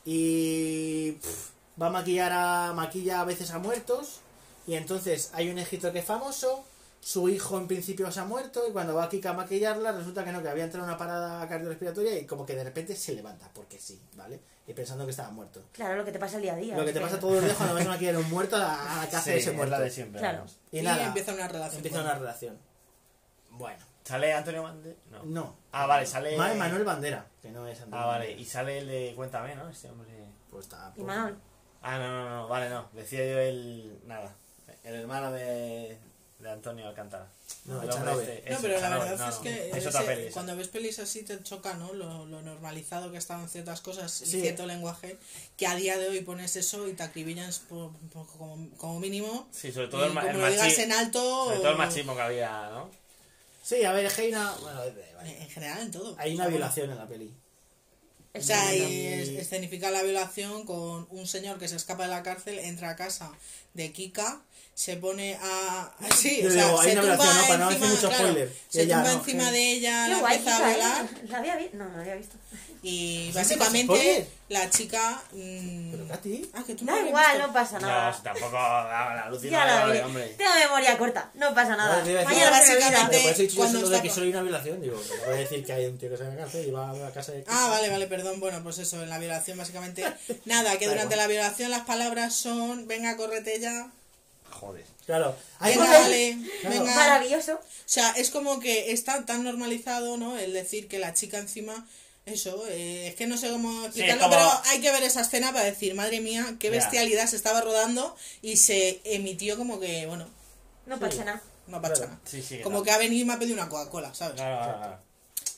Y. pff, va a maquillar a. maquilla a veces a muertos. Y entonces hay un escritor que es famoso. Su hijo en principio se ha muerto y cuando va Kika a maquillarla resulta que no, que había entrado en una parada cardiorrespiratoria y como que de repente se levanta, porque sí, ¿vale? Y pensando que estaba muerto. Claro, lo que te pasa el día a día. Lo que te pasa todos los días cuando vas a maquillar a un muerto a, la casa Sí, de ese es muerto. la de siempre. Claro. Y, Y nada, empieza una relación. empieza una relación. Bueno, ¿Sale Antonio Banderas? No. no. Ah, vale, sale. Ma- Manuel Bandera, que no es Antonio Ah, vale. Bandera. Y sale el de Cuéntame, ¿no? Este hombre. Pues está. Y pues- Manol. Ah, no, no, no, vale, no. Decía yo el. Nada. El hermano de. De Antonio Alcántara. No, El Echanove. hombre este, No, pero la verdad no, es no, que Es otra ese- peli. cuando ves pelis así te choca, ¿no? Lo, lo normalizado que estaban ciertas cosas y Sí. cierto lenguaje, que a día de hoy pones eso y te acribillan por- por- como, como mínimo. Sí, sobre todo y el, como el lo digas machi- en alto... Sobre todo el machismo que había, ¿no? Sí, a ver, es que hay una. Bueno, vale. En general, en todo. Hay una violación en la peli. O sea, y es- escenifica la violación con un señor que se escapa de la cárcel, entra a casa de Kika, se pone a... Sí, Yo o sea, digo, hay se una tumba violación, ¿no? Para no encima, decir mucho claro, spoiler. Se ella, tumba no, encima que- de ella, Qué la guay, empieza a ¿eh? ¿La había visto? No, no la había visto. y ¿Sí, básicamente la chica... mm, ¿Pero Katy? Ah, que tú no Da igual, visto. no pasa nada. No, tampoco la, la alucina ya la vi. hombre. Tengo memoria corta, no pasa nada. Mañana No, olvida. básicamente- Pero por eso he dicho yo cuando solo de está- que solo hay una violación. Digo, no voy a decir que hay un tío que se va a la cárcel y va a la casa de. Ah, vale, vale, perdón. Bueno, pues eso, en la violación básicamente... [LAUGHS] Nada, que durante la violación las palabras son, venga, córrete ya, Joder. Claro. Hay venga, cosas- dale, Claro. venga... Maravilloso. O sea, es como que está tan normalizado, ¿no? El decir que la chica encima, eso, eh, es que no sé cómo explicarlo, como- pero hay que ver esa escena para decir, madre mía, qué bestialidad se estaba rodando y se emitió como que, bueno, No pasa nada. no pasa Claro. nada. Sí, sí. Como que ha venido y me ha pedido una Coca-Cola, ¿sabes? Claro, claro, claro.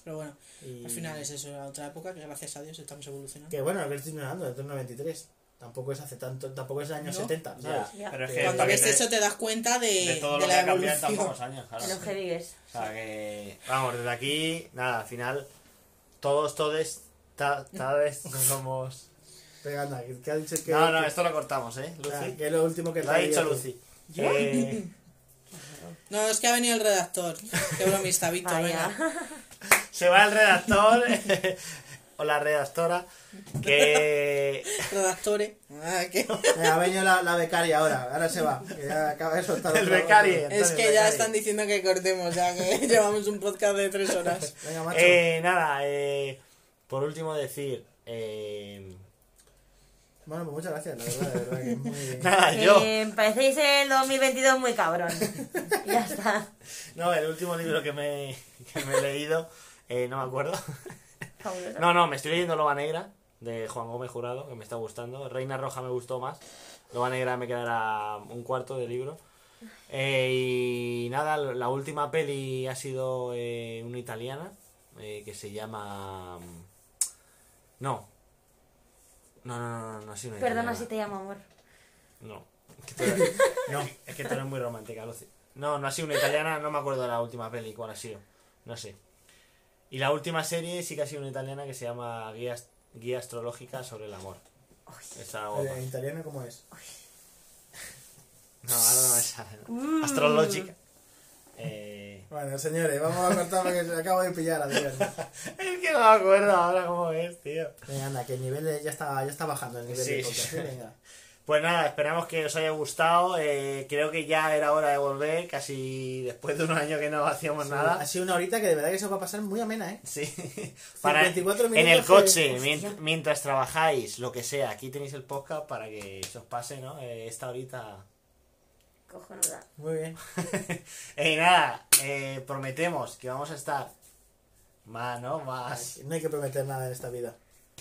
Pero bueno, Y- al final es eso, era otra época que gracias a Dios estamos evolucionando. Que bueno, lo que estoy mirando, desde el 93. Tampoco es hace tanto, tampoco es años No. 70, Ya, ¿sabes? Ya. Pero es que Cuando que ves te- eso te das cuenta de, de todo de lo que la ha cambiado en tan pocos años, claro. En los que vives. O sea que, vamos, desde aquí, nada, al final, todos, todos, ta- tal [LAUGHS] vez somos... Venga, anda, que, que ha dicho que. No, no, que- esto lo cortamos, ¿eh, Ah, Lucy? que es lo último que Lo ha dicho. Lucy. Eh, [LAUGHS] No, es que ha venido el redactor. Qué bromista, Víctor, venga. se va el redactor, [LAUGHS] o la redactora, que... [LAUGHS] Redactore. Ah, que- [LAUGHS] Venga, ha venido la, la becaria ahora, ahora se va. que ya acaba de soltar El becario. Es que ya están diciendo que cortemos, ya que [LAUGHS] llevamos un podcast de tres horas. Venga, macho. Eh, nada, eh, por último decir... Eh, Bueno, pues muchas gracias, la verdad, de verdad que es muy. nada, yo... Eh, parecéis el 2022 muy cabrón. ya está. No, el último libro que me, que me he leído, eh, no me acuerdo. No, no, me estoy leyendo Loba Negra, de Juan Gómez Jurado, que me está gustando. Reina Roja me gustó más. Loba Negra me quedará un cuarto de libro. Eh, y nada, la última peli ha sido eh, una italiana, eh, que se llama... No. No, no, no, no, no ha sido una Perdona italiana. si te llamo amor. No. Es que, tú eres, [LAUGHS] no, es que tú eres muy romántica, Lucy. No, no ha sido una italiana, no me acuerdo de la última peli, cuál ha sido. No sé. Y la última serie sí que ha sido una italiana que se llama Guía, Guía Astrológica sobre el Amor. Está guapa. ¿En italiano cómo es? [LAUGHS] No, ahora no me sale. ¿no? Astrológica. Eh... Bueno, señores, vamos a cortar porque se acabo de pillar a Dios. [LAUGHS] Es que no me acuerdo ahora cómo es, tío. Venga, anda, que el nivel de- ya está, ya está bajando el nivel Sí, de podcast. sí. ¿sí? Venga. Pues nada, esperamos que os haya gustado. eh, creo que ya era hora de volver, casi después de un año que no hacíamos nada. Ha sido una horita que de verdad que se os va a pasar muy amena, ¿eh? Sí. [LAUGHS] Para, 54 en el minutos coche, mientras trabajáis, lo que sea, aquí tenéis el podcast para que se os pase, ¿no? Eh, esta horita. Cojonuda. Muy bien. [LAUGHS] Y nada, eh, prometemos que vamos a estar más, ¿no? Más. No hay que prometer nada en esta vida.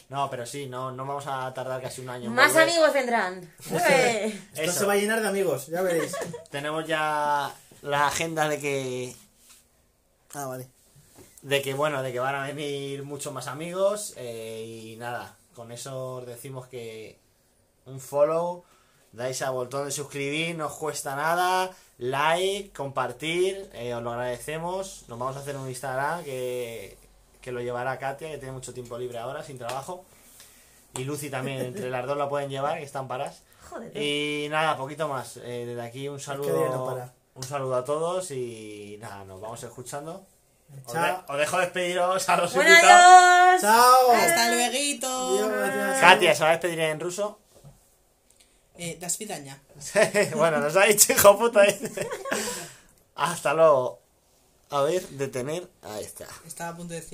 No, pero sí, no, no vamos a tardar casi un año. en Más volver. amigos vendrán. ¡Ué! Esto Eso. se va a llenar de amigos, ya veréis. [LAUGHS] Tenemos ya la agenda de que Ah, vale. de que bueno, de que van a venir muchos más amigos eh, y nada, con eso os decimos que un follow, dais al botón de suscribir, no os cuesta nada, like, compartir, eh, os lo agradecemos, nos vamos a hacer un Instagram que, que lo llevará Katia, que tiene mucho tiempo libre ahora, sin trabajo, y Lucy también, entre las dos la pueden llevar, que están paras. Joder. Y nada, poquito más, eh, desde aquí un que día no saludo, para. un saludo a todos y nada, nos vamos escuchando. Os, Chao. de- os dejo despediros a los Bueno, invitados. adiós. ¡Chao! Hasta luego. Katia, ¿se va a despedir en ruso? Eh, das vidaña. [LAUGHS] bueno, nos ha dicho hijo puta. [LAUGHS] Hasta luego. A ver, detener. Ahí está. Estaba a punto de decir.